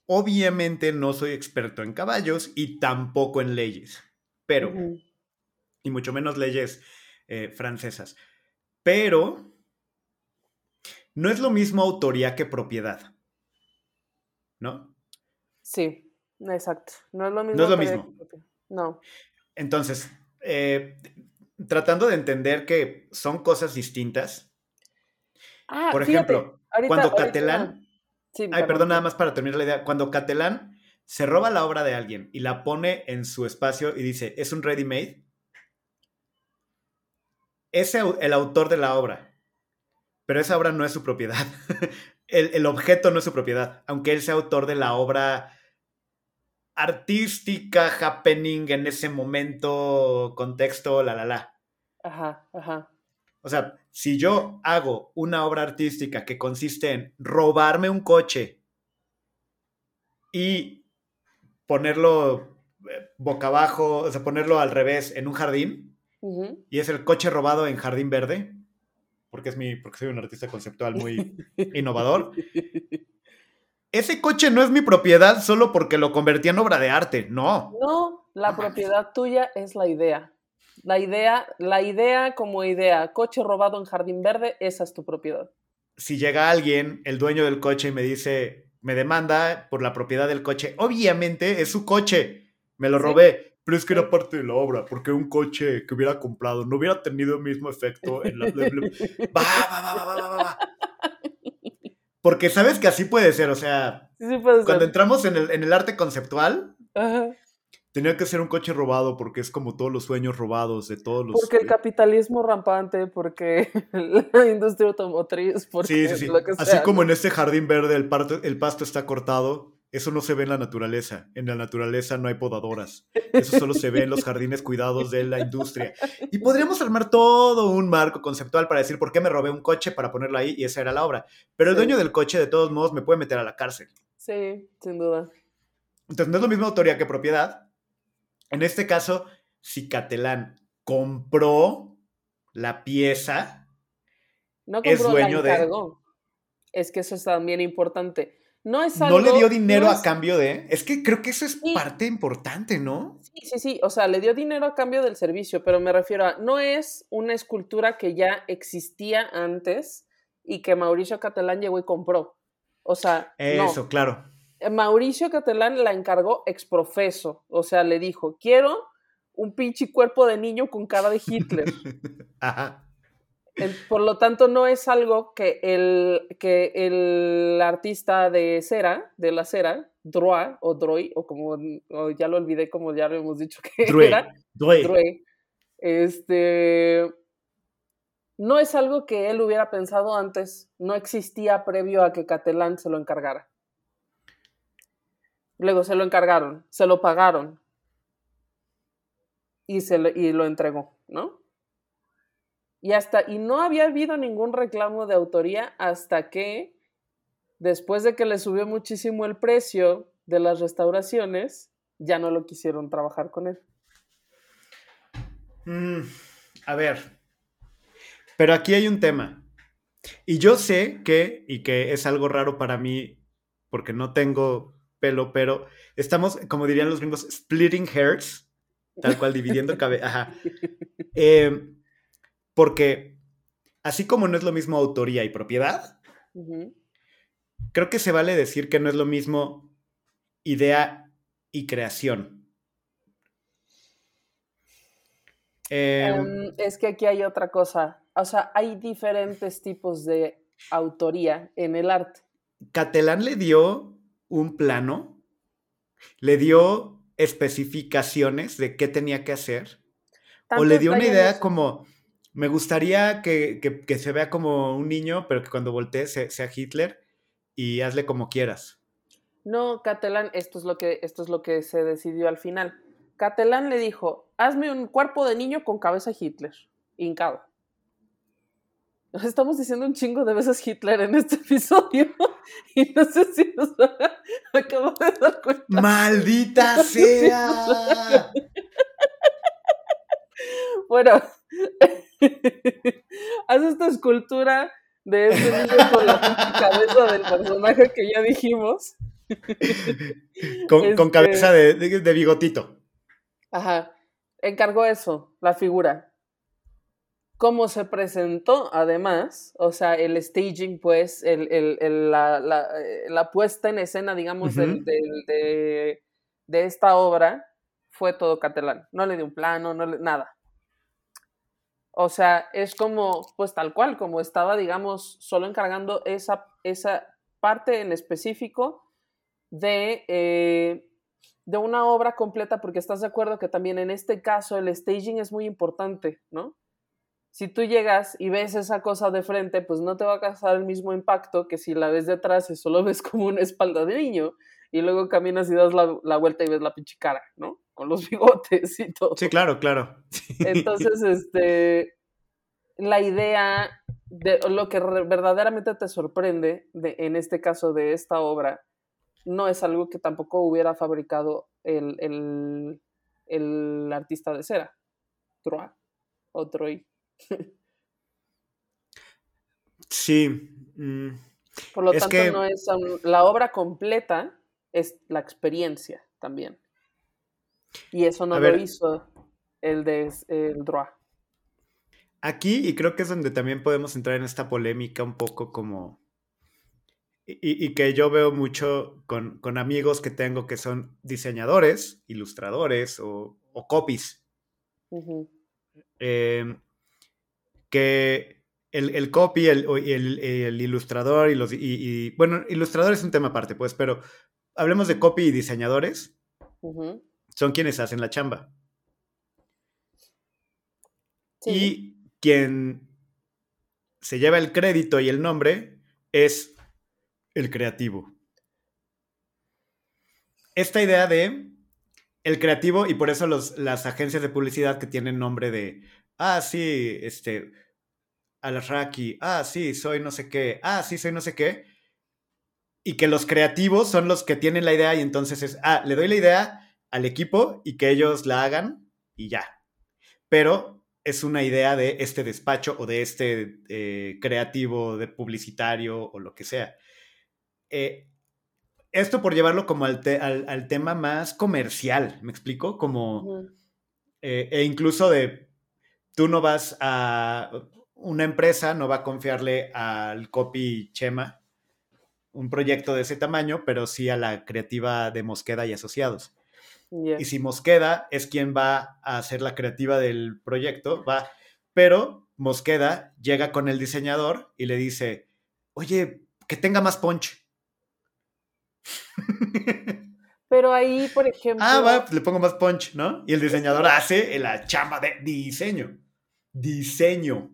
obviamente no soy experto en caballos y tampoco en leyes, pero, y mucho menos leyes eh, francesas, pero no es lo mismo autoría que propiedad, ¿no? Sí, exacto. No es lo mismo. No es lo mismo. que No. Entonces, eh, tratando de entender que son cosas distintas, Ah, por fíjate, ejemplo, ahorita- cuando ahorita- Catalán Sí, Ay, perdón, nada más para terminar la idea. Cuando Catalán se roba la obra de alguien y la pone en su espacio y dice, es un ready-made, es el, el autor de la obra, pero esa obra no es su propiedad. el, el objeto no es su propiedad, aunque él sea autor de la obra artística, happening en ese momento, contexto, la, la, la. Ajá, ajá. O sea, si yo hago una obra artística que consiste en robarme un coche y ponerlo eh, boca abajo, o sea, ponerlo al revés en un jardín, y es el coche robado en jardín verde, porque es mi, porque soy un artista conceptual muy innovador. Ese coche no es mi propiedad solo porque lo convertí en obra de arte, no. No, la No mames. propiedad tuya es la idea. La idea, la idea como idea, coche robado en jardín verde, esa es tu propiedad. si llega alguien, el dueño del coche, y me dice, me demanda por la propiedad del coche, obviamente es su coche, me lo Sí. robé, pero es que era parte de la obra, porque un coche que hubiera comprado no hubiera tenido el mismo efecto en la... va, va, va, va, va, va. Porque sabes que así puede ser, o sea, Sí, sí puede cuando ser. entramos en el, en el arte conceptual, Ajá. tenía que ser un coche robado porque es como todos los sueños robados de todos los... Porque el capitalismo rampante, porque la industria automotriz, porque Sí, sí, sí. lo que Así sea, como ¿no? en este jardín verde el, parto- el pasto está cortado, eso no se ve en la naturaleza. En la naturaleza no hay podadoras. Eso solo se ve en los jardines cuidados de la industria. Y podríamos armar todo un marco conceptual para decir por qué me robé un coche para ponerlo ahí y esa era la obra. Pero el Sí. dueño del coche, de todos modos, me puede meter a la cárcel. Sí, sin duda. Entonces no es lo mismo autoría que propiedad. En este caso, si Catalán compró la pieza, No Es compró, dueño la de- encargó. Es que eso es también importante. No es no algo... le dio dinero no a cambio de... Es que creo que eso es Sí. parte importante, ¿no? Sí, sí, sí, o sea, le dio dinero a cambio del servicio, pero me refiero a, no es una escultura que ya existía antes y que Mauricio Catalán llegó y compró. O sea, Eso, claro. no. Mauricio Catalán la encargó exprofeso, o sea, le dijo, quiero un pinche cuerpo de niño con cara de Hitler. Ajá. Por lo tanto, no es algo que el, que el artista de cera, de la cera, Droit o Droy, o como o ya lo olvidé, como ya lo hemos dicho que Drue. era, Drue. Drue, este, no es algo que él hubiera pensado antes, no existía previo a que Catalán se lo encargara. Luego se lo encargaron, se lo pagaron y, se lo, y lo entregó, ¿no? Y hasta, y no había habido ningún reclamo de autoría hasta que, después de que le subió muchísimo el precio de las restauraciones, ya no lo quisieron trabajar con él. Mm, a ver. Pero aquí hay un tema. Y yo sé que, y que es algo raro para mí, porque no tengo pelo, pero estamos, como dirían los gringos, splitting hairs, tal cual dividiendo cabeza. Eh, porque así como no es lo mismo autoría y propiedad, creo que se vale decir que no es lo mismo idea y creación. Eh, Em, es que aquí hay otra cosa. O sea, hay diferentes tipos de autoría en el arte. Catalán le dio un plano, le dio especificaciones de qué tenía que hacer, o le dio una idea como, me gustaría que, que- que se vea como un niño, pero que cuando voltee se- sea Hitler, y hazle como quieras. No, Catalán, esto es lo que, esto es lo que se decidió al final. Catalán le dijo, hazme un cuerpo de niño con cabeza Hitler, hincado. Estamos diciendo un chingo de veces Hitler en este episodio y no sé si nos acabo de dar cuenta. ¡Maldita sea! Bueno, haz esta escultura de este niño con la cabeza del personaje que ya dijimos. con, con Este- cabeza de, de- de bigotito. Ajá, encargó eso, la figura. Cómo se presentó, además, o sea, el staging, pues, el, el- el- la, la- eh, la puesta en escena, digamos, del- Ujú. del- de, de esta obra, fue todo catalán. No le dio un plano, no le, nada. O sea, es como, pues tal cual, como estaba, digamos, solo encargando esa, esa parte en específico de, eh, de una obra completa, porque estás de acuerdo que también en este caso el staging es muy importante, ¿no? Si tú llegas y ves esa cosa de frente, pues no te va a causar el mismo impacto que si la ves de atrás y solo ves como una espalda de niño y luego caminas y das la, la vuelta y ves la pinche cara, ¿no? Con los bigotes y todo. Sí, claro, claro. Entonces, este, la idea de lo que verdaderamente te sorprende de, en este caso de esta obra no es algo que tampoco hubiera fabricado el, el, el artista de cera, Troy o Troy. Sí. mm, Por lo Es tanto, que- no es la obra completa, es la experiencia también. Y eso no A lo ver. hizo el de el Droit. Aquí, y creo que es donde también podemos entrar en esta polémica un poco como... Y, y que yo veo mucho con, con amigos que tengo que son diseñadores, ilustradores o, o copies. Eh, que el, el copy, el, el, el ilustrador y los... Y, y- bueno, ilustrador es un tema aparte, pues, pero hablemos de copy y diseñadores. ujú. Son quienes hacen la chamba. Sí. Y quien se lleva el crédito y el nombre es el creativo. Esta idea de el creativo, y por eso los, las agencias de publicidad que tienen nombre de, ah, sí, este, Alasraki, ah, sí, soy no sé qué, ah, sí, soy no sé qué, y que los creativos son los que tienen la idea y entonces es, ah, le doy la idea al equipo y que ellos la hagan y ya. Pero es una idea de este despacho o de este eh, creativo, de publicitario o lo que sea. Eh, esto por llevarlo como al, te- al- al tema más comercial, ¿me explico? Como, eh, e incluso de, tú no vas a, una empresa no va a confiarle al copy Chema un proyecto de ese tamaño, pero sí a la creativa de Mosqueda y Asociados. Y si Mosqueda es quien va a hacer la creativa del proyecto, va. Pero Mosqueda llega con el diseñador y le dice, oye, que tenga más punch. Pero ahí, por ejemplo. ah, va, pues le pongo más punch, ¿no? Y el diseñador hace la chamba de diseño. Diseño.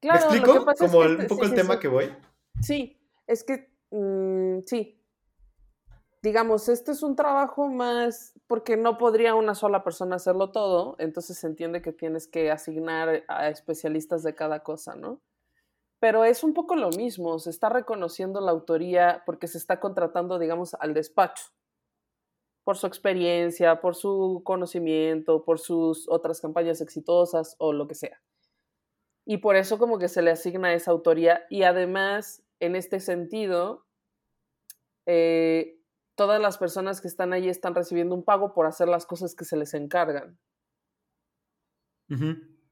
claro, ¿Me explico? es Como que te- un poco sí, el sí, tema sí. que voy. Sí, es que, mm, sí. Digamos, este es un trabajo más, porque no podría una sola persona hacerlo todo, entonces se entiende que tienes que asignar a especialistas de cada cosa, ¿no? Pero es un poco lo mismo, se está reconociendo la autoría porque se está contratando, digamos, al despacho, por su experiencia, por su conocimiento, por sus otras campañas exitosas o lo que sea. Y por eso como que se le asigna esa autoría y además, en este sentido, eh, todas las personas que están ahí están recibiendo un pago por hacer las cosas que se les encargan.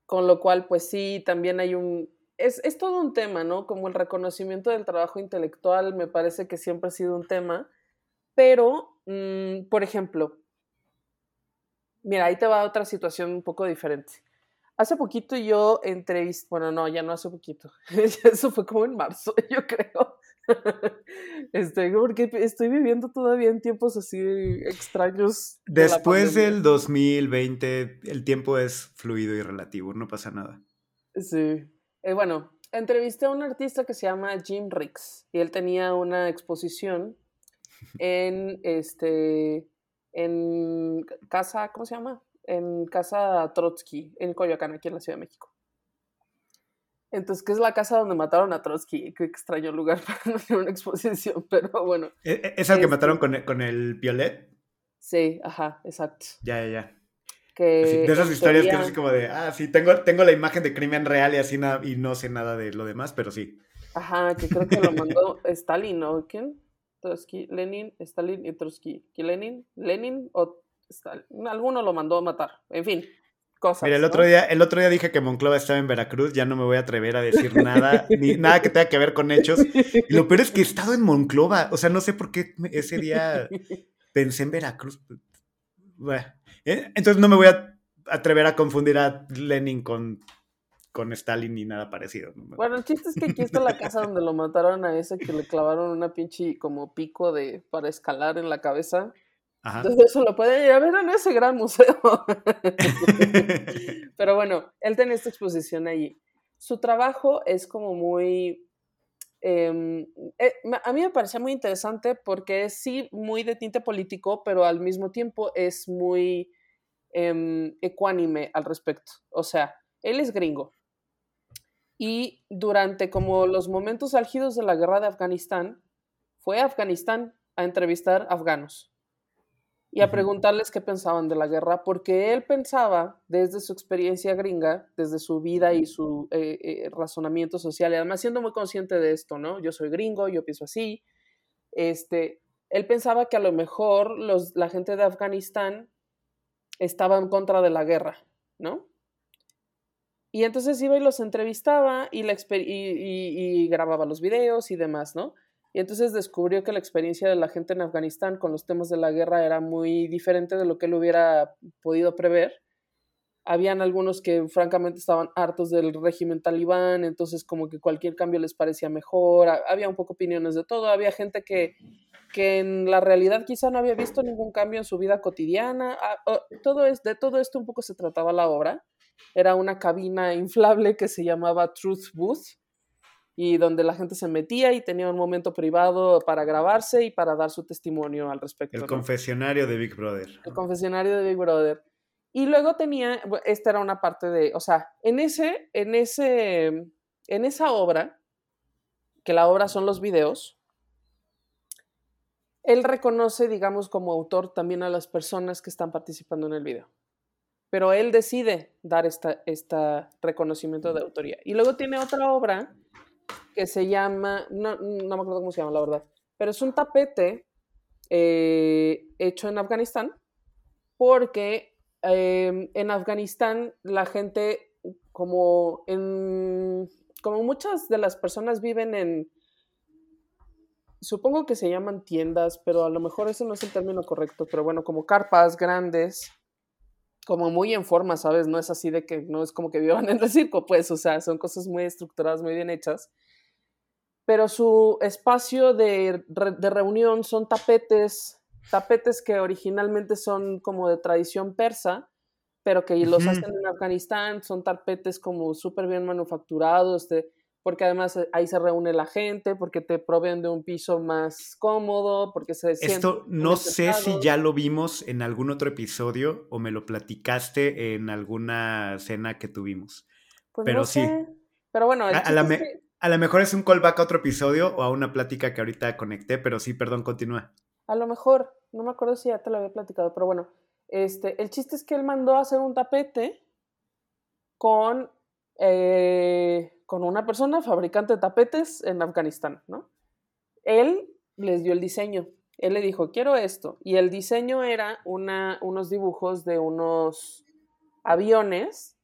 Con lo cual, pues sí, también hay un... Es, es todo un tema, ¿no? Como el reconocimiento del trabajo intelectual me parece que siempre ha sido un tema, pero, mm, por ejemplo, mira, ahí te va otra situación un poco diferente. Hace poquito yo entrevisté, bueno, no, ya no hace poquito, eso fue como en marzo, yo creo. Este, porque estoy viviendo todavía en tiempos así extraños. de Después del 2020, el tiempo es fluido y relativo, no pasa nada. Sí. Eh, bueno, entrevisté a un artista que se llama Jim Ricks y él tenía una exposición en este en casa, ¿cómo se llama? En casa Trotsky, en Coyoacán, aquí en la Ciudad de México. Entonces, ¿qué es la casa donde mataron a Trotsky? Qué extraño lugar para hacer una exposición, pero bueno. ¿E- e- ¿Es el que Este- mataron con el, con el violet? Sí, ajá, exacto. Ya, ya, ya. Que Así, de esas historias que es así como de, ah, sí, tengo, tengo la imagen de crimen real y así nada, y no sé nada de lo demás, pero sí. Ajá, que creo que lo mandó Stalin, ¿no? ¿Quién? Trotsky, Lenin, Stalin y Trotsky. ¿Quién Lenin? ¿Lenin o Stalin? Alguno lo mandó a matar. En fin, cosas. Mira, el ¿no? otro, día, el otro día dije que Monclova estaba en Veracruz, ya no me voy a atrever a decir nada, ni nada que tenga que ver con hechos. Y lo peor es que he estado en Monclova, o sea, no sé por qué ese día pensé en Veracruz. Bueno, eh, entonces no me voy a atrever a confundir a Lenin con, con Stalin ni nada parecido. ¿no? Bueno, el chiste es que aquí está la casa donde lo mataron a ese que le clavaron una pinche como pico de para escalar en la cabeza. Ajá. Entonces eso lo pueden ir a ver en ese gran museo. Pero bueno, él tiene esta exposición allí. Su trabajo es como muy... em, eh, a mí me parecía muy interesante porque es sí muy de tinte político, pero al mismo tiempo es muy em, ecuánime al respecto. O sea, él es gringo. Y durante como los momentos álgidos de la guerra de Afganistán, fue a Afganistán a entrevistar afganos y a preguntarles qué pensaban de la guerra, porque él pensaba desde su experiencia gringa, desde su vida y su eh, eh, razonamiento social, y además siendo muy consciente de esto, ¿no? Yo soy gringo, yo pienso así, este, él pensaba que a lo mejor los, la gente de Afganistán estaba en contra de la guerra, ¿no? Y entonces iba y los entrevistaba y, la exper- y, y- y grababa los videos y demás, ¿no? Y entonces descubrió que la experiencia de la gente en Afganistán con los temas de la guerra era muy diferente de lo que él hubiera podido prever. Habían algunos que francamente estaban hartos del régimen talibán, entonces como que cualquier cambio les parecía mejor. Ha- Había un poco opiniones de todo. Había gente que, que en la realidad quizá no había visto ningún cambio en su vida cotidiana. Ah, Todo es, de todo esto un poco se trataba la obra. Era una cabina inflable que se llamaba Truth Booth y donde la gente se metía y tenía un momento privado para grabarse y para dar su testimonio al respecto. El ¿no? confesionario de Big Brother. El confesionario de Big Brother. Y luego tenía, esta era una parte de, o sea, en ese, en ese, en esa obra, que la obra son los videos, él reconoce, digamos, como autor también a las personas que están participando en el video. Pero él decide dar esta, esta reconocimiento de autoría. Y luego tiene otra obra que se llama, no, no me acuerdo cómo se llama, la verdad, pero es un tapete eh, hecho en Afganistán porque eh, en Afganistán la gente, como en, como muchas de las personas viven en, supongo que se llaman tiendas, pero a lo mejor ese no es el término correcto, pero bueno, como carpas grandes, como muy en forma, ¿sabes? No es así de que no es como que vivan en el circo, pues, o sea, son cosas muy estructuradas, muy bien hechas. Pero su espacio de, de reunión son tapetes, tapetes que originalmente son como de tradición persa, pero que los hacen en Afganistán, son tapetes como súper bien manufacturados, de- porque además eh, ahí se reúne la gente, porque te proveen de un piso más cómodo, porque se Esto no sé si ya lo vimos en algún otro episodio o me lo platicaste en alguna cena que tuvimos. Pues pero no sí. Pero bueno, el A- a la me- que- A lo mejor es un callback a otro episodio o a una plática que ahorita conecté, pero sí, perdón, continúa. A lo mejor, no me acuerdo si ya te lo había platicado, pero bueno, este, el chiste es que él mandó a hacer un tapete con, eh, con una persona fabricante de tapetes en Afganistán, ¿no? Él les dio el diseño, él le dijo, quiero esto, y el diseño era una, unos dibujos de unos aviones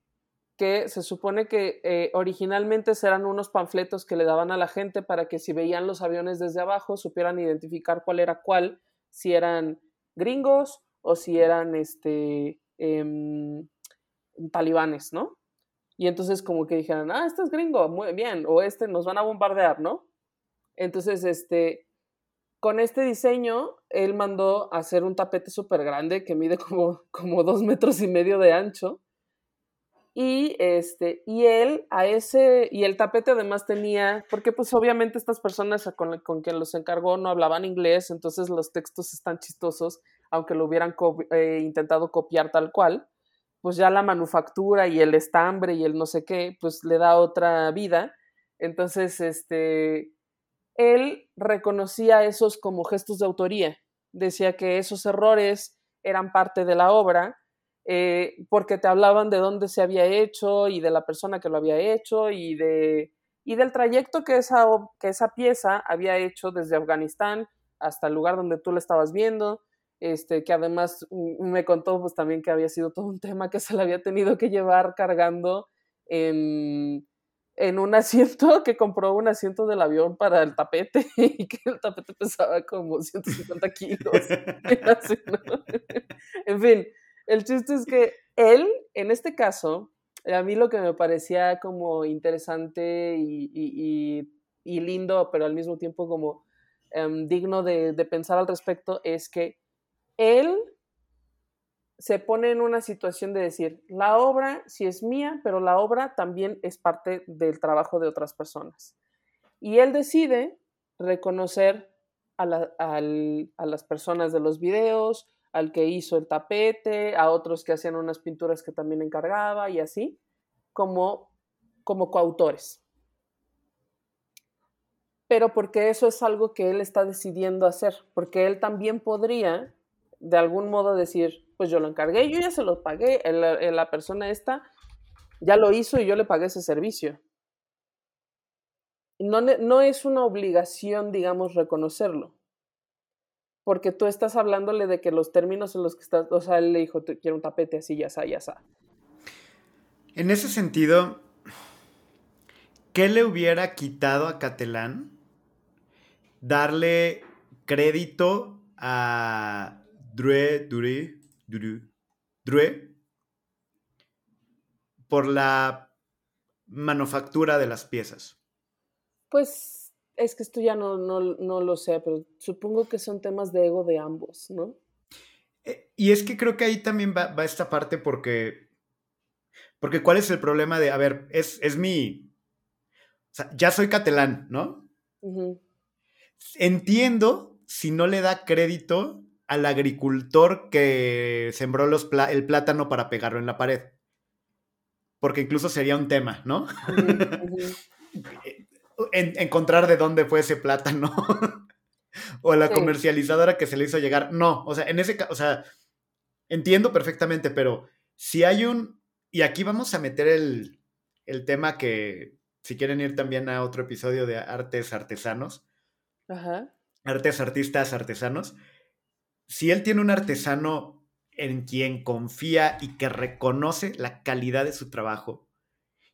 que se supone que eh, originalmente eran unos panfletos que le daban a la gente para que si veían los aviones desde abajo supieran identificar cuál era cuál, si eran gringos o si eran este, em, talibanes, ¿no? Y entonces como que dijeran, ah, este es gringo, muy bien, o este nos van a bombardear, ¿no? Entonces, este, con este diseño, él mandó hacer un tapete súper grande que mide como, como dos metros y medio de ancho. Y este, y él a ese, y el tapete además tenía, porque pues obviamente estas personas con, con quien los encargó no hablaban inglés, entonces los textos están chistosos, aunque lo hubieran eh, intentado copiar tal cual, pues ya la manufactura y el estambre y el no sé qué, pues le da otra vida. Entonces, este, él reconocía esos como gestos de autoría, decía que esos errores eran parte de la obra, eh, porque te hablaban de dónde se había hecho y de la persona que lo había hecho y, de, y del trayecto que esa, que esa pieza había hecho desde Afganistán hasta el lugar donde tú la estabas viendo, este, que además mm, me contó pues también que había sido todo un tema que se le había tenido que llevar cargando en, en un asiento, que compró un asiento del avión para el tapete y que el tapete pesaba como 150 kilos. en fin, el chiste es que él, en este caso, a mí lo que me parecía como interesante y, lindo, pero al mismo tiempo como em, digno de pensar al respecto, es que él se pone en una situación de decir, la obra sí es mía, pero la obra también es parte del trabajo de otras personas. Y él decide reconocer a, las personas de los videos, al que hizo el tapete, a otros que hacían unas pinturas que también encargaba y así, como, como coautores. Pero porque eso es algo que él está decidiendo hacer, porque él también podría de algún modo decir, pues yo lo encargué, yo ya se lo pagué, la persona esta ya lo hizo y yo le pagué ese servicio. No, no es una obligación, digamos, reconocerlo, porque tú estás hablándole de que los términos en los que estás, o sea, él le dijo, quiero un tapete así, ya está, ya está. En ese sentido, ¿qué le hubiera quitado a Catalán darle crédito a Drue, Dure, Drue, por la manufactura de las piezas? Pues es que esto ya no, no, lo sé, pero supongo que son temas de ego de ambos, ¿no? Eh, y es que creo que ahí también va, esta parte porque, porque ¿cuál es el problema de, a ver, es, es mi, o sea, ya soy catalán, ¿no? Entiendo si no le da crédito al agricultor que sembró los el plátano para pegarlo en la pared. Porque incluso sería un tema, ¿no? encontrar de dónde fue ese plátano. o la comercializadora que se le hizo llegar. No, o sea, en ese caso, o sea, entiendo perfectamente, pero si hay un. Y aquí vamos a meter el, el tema que, si quieren ir también a otro episodio de artes artesanos. Ajá. Artes artistas artesanos si él tiene un artesano en quien confía y que reconoce la calidad de su trabajo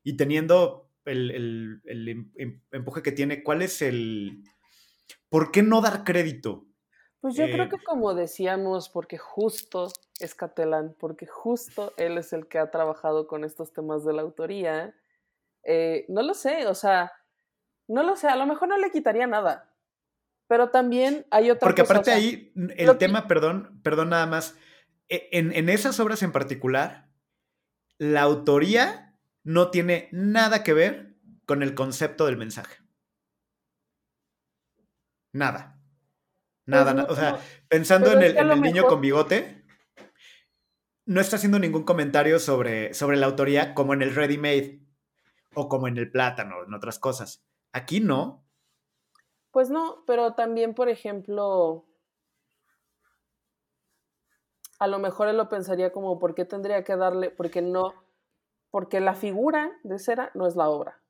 y teniendo el, em, em, empuje que tiene, ¿cuál es el... ¿Por qué no dar crédito? Pues yo creo eh, que como decíamos, porque justo es Catalán, porque justo él es el que ha trabajado con estos temas de la autoría. Eh, no lo sé, o sea, no lo sé, a lo mejor no le quitaría nada, pero también hay otra Porque aparte ahí, el tema, perdón, perdón nada más, e, en, en esas obras en particular, la autoría no tiene nada que ver con el concepto del mensaje. Nada. Nada, pues O sea, pensando en el, niño con bigote, no está haciendo ningún comentario sobre, sobre la autoría como en el ready made o como en el plátano, en otras cosas. Aquí no. Pues no, pero también, por ejemplo, a lo mejor él lo pensaría como, ¿por qué tendría que darle? Porque no, porque la figura de cera no es la obra.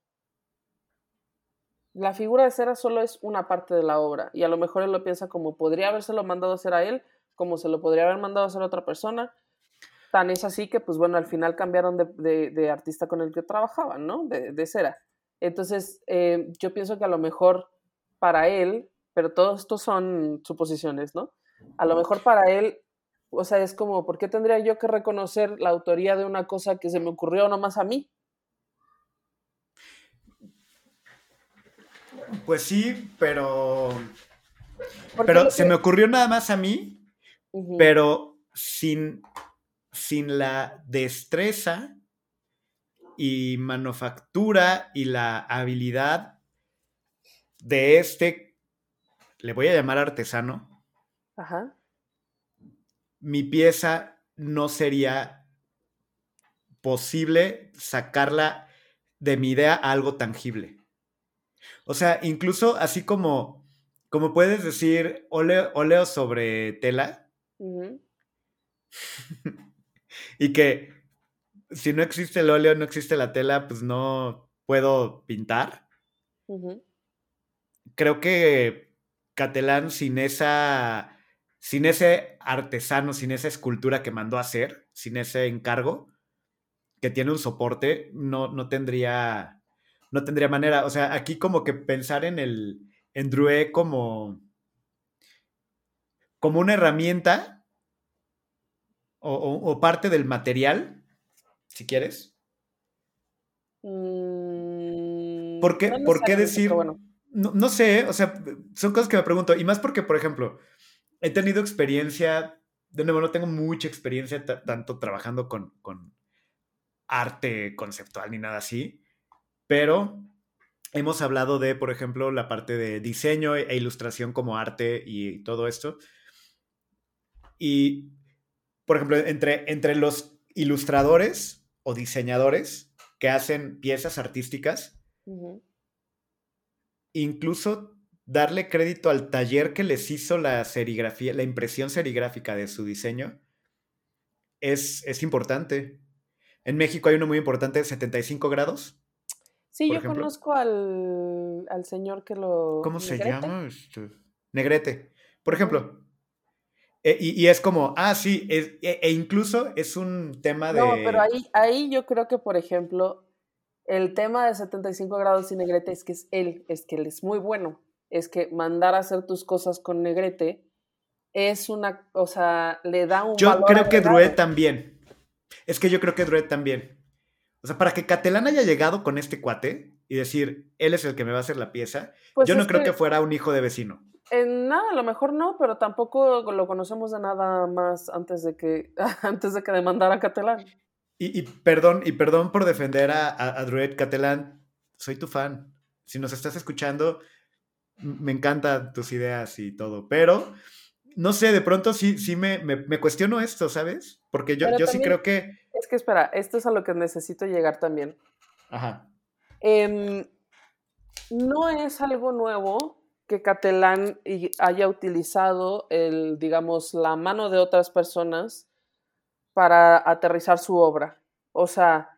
La figura de cera solo es una parte de la obra y a lo mejor él lo piensa como podría habérselo mandado a hacer a él, como se lo podría haber mandado a hacer a otra persona. Tan es así que, pues bueno, al final cambiaron de, artista con el que trabajaban, ¿no? De, cera. Entonces, eh, yo pienso que a lo mejor para él, pero todo esto son suposiciones, ¿no? A lo mejor para él, o sea, es como, ¿por qué tendría yo que reconocer la autoría de una cosa que se me ocurrió nomás a mí? Pues sí, pero. Pero se me ocurrió nada más a mí, pero sin, sin la destreza y manufactura y la habilidad de este, le voy a llamar artesano, Ajá. mi pieza no sería posible sacarla de mi idea a algo tangible. O sea, incluso así como, como puedes decir óleo, óleo sobre tela ujú, y que si no existe el óleo, no existe la tela, pues no puedo pintar. ujú. Creo que Catalán sin esa, sin ese artesano, sin esa escultura que mandó a hacer, sin ese encargo, que tiene un soporte, no, no tendría, no tendría manera. O sea, aquí como que pensar en el, en Drouet como, como una herramienta o, o- o parte del material, si quieres. Mm, ¿Por qué- no por qué decir- bueno. No, no sé, o sea, son cosas que me pregunto. Y más porque, por ejemplo, he tenido experiencia, de nuevo, no tengo mucha experiencia ta- tanto trabajando con, con arte conceptual ni nada así, pero hemos hablado de, por ejemplo, la parte de diseño e ilustración como arte y todo esto. Y, por ejemplo, entre, entre los ilustradores o diseñadores que hacen piezas artísticas. Incluso darle crédito al taller que les hizo la serigrafía, la impresión serigráfica de su diseño, es, es importante. En México hay uno muy importante, 75 grados. Sí, yo ejemplo. conozco al, al señor que lo. ¿Cómo se llama? Este, Negrete. Por ejemplo. E- y, y es como, ah, sí, es- e, e incluso es un tema de... No, pero ahí, ahí yo creo que, por ejemplo, el tema de 75 grados y Negrete es que es él, es que él es muy bueno. Es que mandar a hacer tus cosas con Negrete es una, o sea, le da un Yo valor creo que. Druet también. Es que yo creo que Druet también. O sea, para que Catalán haya llegado con este cuate y decir, él es el que me va a hacer la pieza, Pues yo no creo que fuera un hijo de vecino. En nada, a lo mejor no, pero tampoco lo conocemos de nada más antes de que, antes de que demandara a Catalán. Y, y perdón, y perdón por defender a, a, a Druet Catalán. Soy tu fan. Si nos estás escuchando, me encantan tus ideas y todo. Pero, no sé, de pronto sí, sí me, me, me cuestiono esto, ¿sabes? Porque yo, Pero yo sí creo que. Es que espera, esto es a lo que necesito llegar también. Ajá. Em, no es algo nuevo que Catalán haya utilizado el, digamos, la mano de otras personas para aterrizar su obra. O sea,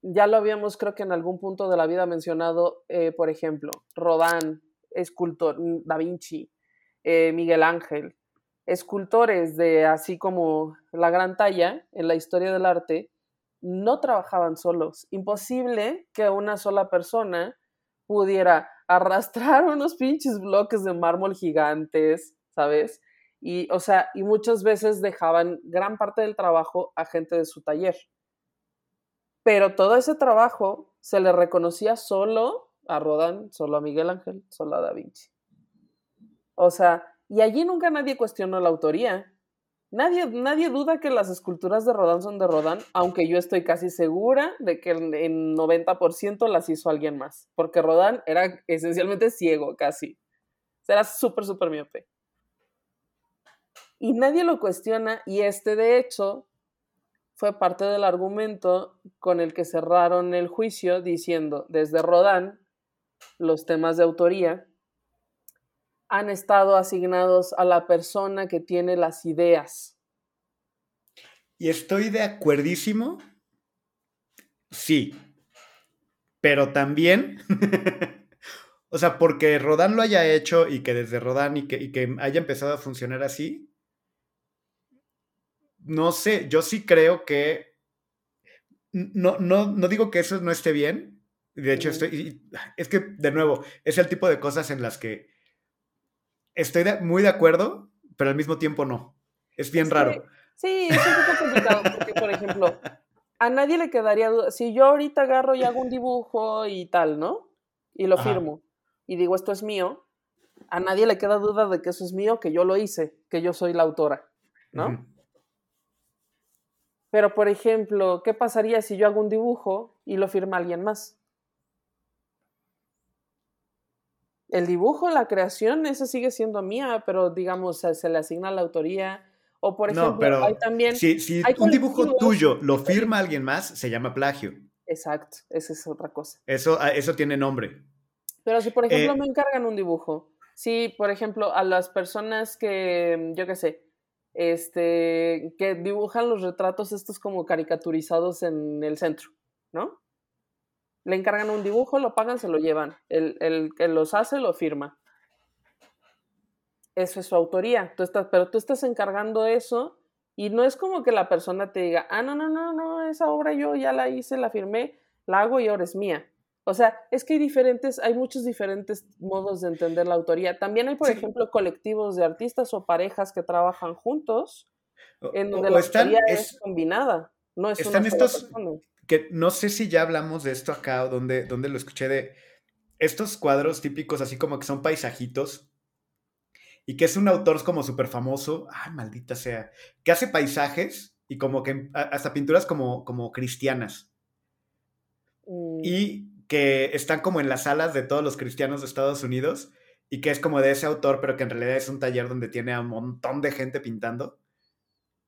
ya lo habíamos, creo que en algún punto de la vida mencionado, eh, por ejemplo, Rodán, escultor, mm, Da Vinci, eh, Miguel Ángel, escultores de así como la gran talla en la historia del arte, no trabajaban solos. Imposible que una sola persona pudiera arrastrar unos pinches bloques de mármol gigantes, ¿sabes? Y, o sea, y muchas veces dejaban gran parte del trabajo a gente de su taller. Pero todo ese trabajo se le reconocía solo a Rodán, solo a Miguel Ángel, solo a Da Vinci. O sea, y allí nunca nadie cuestionó la autoría. Nadie, nadie duda que las esculturas de Rodán son de Rodán, aunque yo estoy casi segura de que en, en 90% las hizo alguien más, porque Rodán era esencialmente ciego casi. Era súper, súper miope. Y nadie lo cuestiona y este de hecho fue parte del argumento con el que cerraron el juicio diciendo desde Rodán los temas de autoría han estado asignados a la persona que tiene las ideas. Y estoy de acuerdísimo. Sí. Pero también. o sea, porque Rodán lo haya hecho y que desde Rodán y que, y que haya empezado a funcionar así. No sé, yo sí creo que. No, no, no digo que eso no esté bien. De hecho, estoy. Es que, de nuevo, es el tipo de cosas en las que estoy de- muy de acuerdo, pero al mismo tiempo no. Es bien raro. Sí, es un poco complicado porque, por ejemplo, a nadie le quedaría duda. Si yo ahorita agarro y hago un dibujo y tal, ¿no? Y lo Ajá. firmo y digo esto es mío, a nadie le queda duda de que eso es mío, que yo lo hice, que yo soy la autora, ¿no? Pero, por ejemplo, ¿qué pasaría si yo hago un dibujo y lo firma alguien más? El dibujo, la creación, esa sigue siendo mía, pero digamos, se, se le asigna la autoría. O por ejemplo, no, pero hay también. si, si hay un dibujo tuyo lo firma alguien más, se llama plagio. Exacto, esa es otra cosa. Eso, ah, eso tiene nombre. Pero si, por ejemplo, Eh, me encargan un dibujo, si, por ejemplo, a las personas que, yo qué sé, este, que dibujan los retratos estos como caricaturizados en el centro, ¿no? Le encargan un dibujo, lo pagan, se lo llevan. El, el que los hace lo firma. Eso es su autoría. Tú estás, pero tú estás encargando eso y no es como que la persona te diga, ah, no, no, no, no, esa obra yo ya la hice, la firmé, la hago y ahora es mía. O sea, es que hay diferentes, hay muchos diferentes modos de entender la autoría. También hay, por Sí. ejemplo, colectivos de artistas o parejas que trabajan juntos, en donde o la están, autoría es- es, combinada. No es están una estos- persona. que no sé si ya hablamos de esto acá o donde, donde lo escuché de estos cuadros típicos, así como que son paisajitos, y que es un autor como súper famoso, ay, maldita sea, que hace paisajes y como que hasta pinturas como, como cristianas, Mm, y que están como en las salas de todos los cristianos de Estados Unidos, y que es como de ese autor, pero que en realidad es un taller donde tiene a un montón de gente pintando.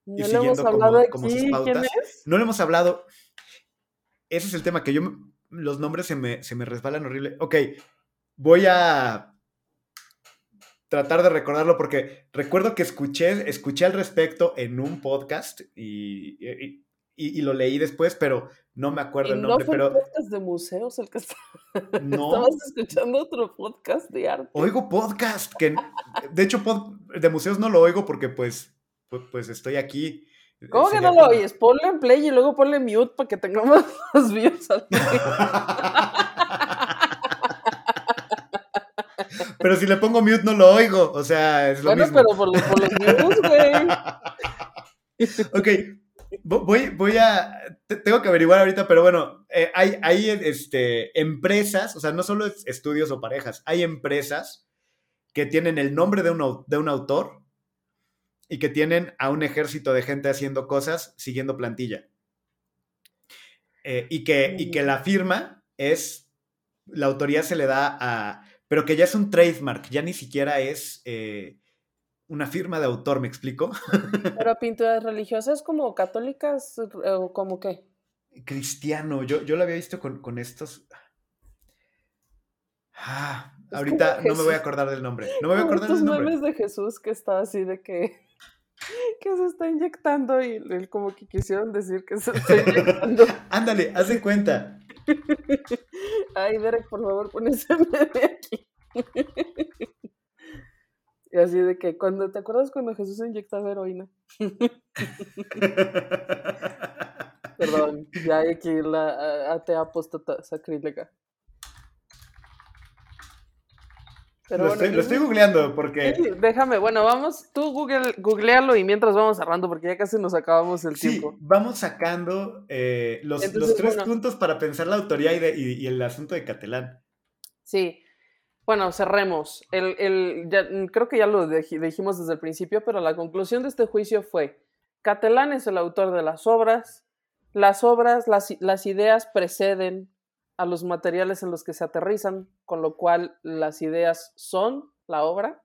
no y siguiendo como- como sus aquí. ¿Quién pautas. es? No lo hemos hablado. Ese es el tema, que yo, los nombres se me, se me resbalan horrible. Ok, voy a tratar de recordarlo porque recuerdo que escuché, escuché al respecto en un podcast y, y- y- y lo leí después, pero no me acuerdo Y el no nombre. fue el pero podcast de museos el que está- no, estabas escuchando otro podcast de arte. oigo podcast, que de hecho pod- de museos no lo oigo porque pues, pues, pues estoy aquí. ¿Cómo que no lo como- oyes? Ponle en play y luego ponle mute para que tengamos los views al Pero si le pongo mute no lo oigo, o sea, es lo Bueno, mismo. pero por, los- por los views, güey. ok, voy, voy a, te- tengo que averiguar ahorita, pero bueno, eh, hay, hay este, empresas, o sea, no solo es estudios o parejas, hay empresas que tienen el nombre de un, de un autor y que tienen a un ejército de gente haciendo cosas siguiendo plantilla. Eh, y, que, y que la firma es, la autoría se le da a, pero que ya es un trademark, ya ni siquiera es eh, una firma de autor, ¿me explico? Pero pinturas religiosas como católicas eh, o como qué? cristiano. Yo, yo lo había visto con, con estos. Ah, ahorita no me voy a acordar del nombre. No me voy a acordar del nombre. memes de Jesús que está así de que que se está inyectando y él como que quisieron decir que se está inyectando. Ándale, haz de cuenta. Ay, Derek, por favor, pon ese meme aquí. Y así de que cuando te acuerdas cuando Jesús inyectaba heroína. Perdón, ya hay aquí la atea apóstata sacrílega. Pero lo, bueno, estoy, lo estoy googleando porque. Sí, déjame, bueno, vamos, tú google, googlealo y mientras vamos cerrando porque ya casi nos acabamos el Sí, tiempo. vamos sacando eh, los, los tres bueno. puntos para pensar la autoría y, de- y- y el asunto de Catalán. Sí. Bueno, cerremos. El, el, creo que ya lo dij- dijimos desde el principio, pero la conclusión de este juicio fue, Catalán es el autor de las obras, las obras, las, las ideas preceden a los materiales en los que se aterrizan, con lo cual las ideas son la obra.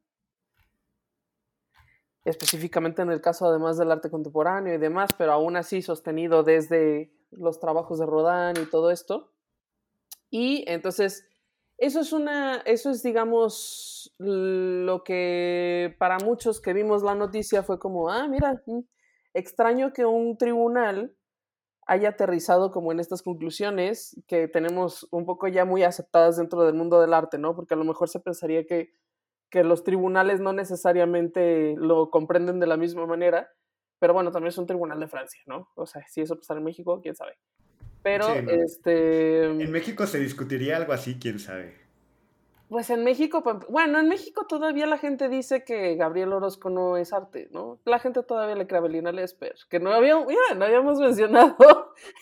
Específicamente en el caso además del arte contemporáneo y demás, pero aún así sostenido desde los trabajos de Rodin y todo esto. Y entonces, eso es una, eso es, digamos, lo que para muchos que vimos la noticia fue como, ah, mira, mm, extraño que un tribunal haya aterrizado como en estas conclusiones que tenemos un poco ya muy aceptadas dentro del mundo del arte, ¿no? Porque a lo mejor se pensaría que, que los tribunales no necesariamente lo comprenden de la misma manera, pero bueno, también es un tribunal de Francia, ¿no? O sea, si eso pasara en México, quién sabe. Pero, Sí, no. este... En México se discutiría algo así, quién sabe. Pues en México, bueno, en México todavía la gente dice que Gabriel Orozco no es arte, ¿no? La gente todavía le cree a Belina Lesper, que no habíamos, mira, no habíamos mencionado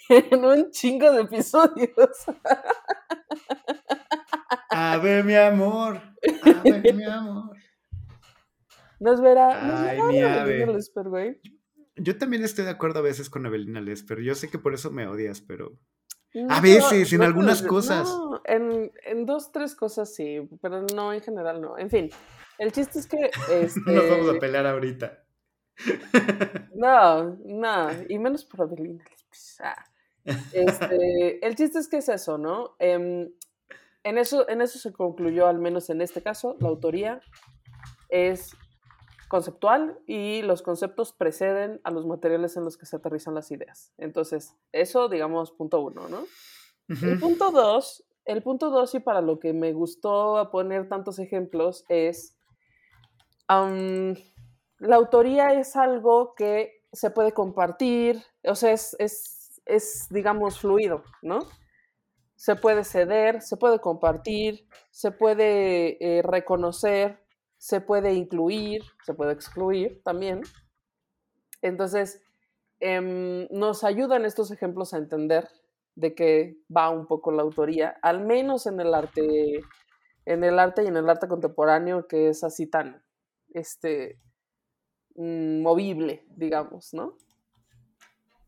en un chingo de episodios. Ave mi amor, ave mi amor. No es vera, no es Ay, vera mi Belina ave. Lesper, güey. Yo también estoy de acuerdo a veces con Evelina Les, pero yo sé que por eso me odias, pero... No, A veces, en no, algunas no, cosas. en, en dos, tres cosas sí, pero no, en general no. En fin, el chiste es que... Nos vamos a Este, pelear ahorita. no, no, y menos por Avelina. pues, ah. Este, el chiste es que es eso, ¿no? Em, en, eso, en eso se concluyó, al menos en este caso, la autoría es conceptual y los conceptos preceden a los materiales en los que se aterrizan las ideas. Entonces, eso, digamos, punto uno, ¿no? El punto dos, el punto dos y para lo que me gustó poner tantos ejemplos es, la autoría es algo que se puede compartir, o sea, es, es, es, digamos, fluido, ¿no? Se puede ceder, se puede compartir, se puede eh, reconocer, se puede incluir, se puede excluir también. Entonces, em, nos ayudan estos ejemplos a entender de qué va un poco la autoría, al menos en el arte, en el arte y en el arte contemporáneo, que es así tan este, mm, movible, digamos, ¿no?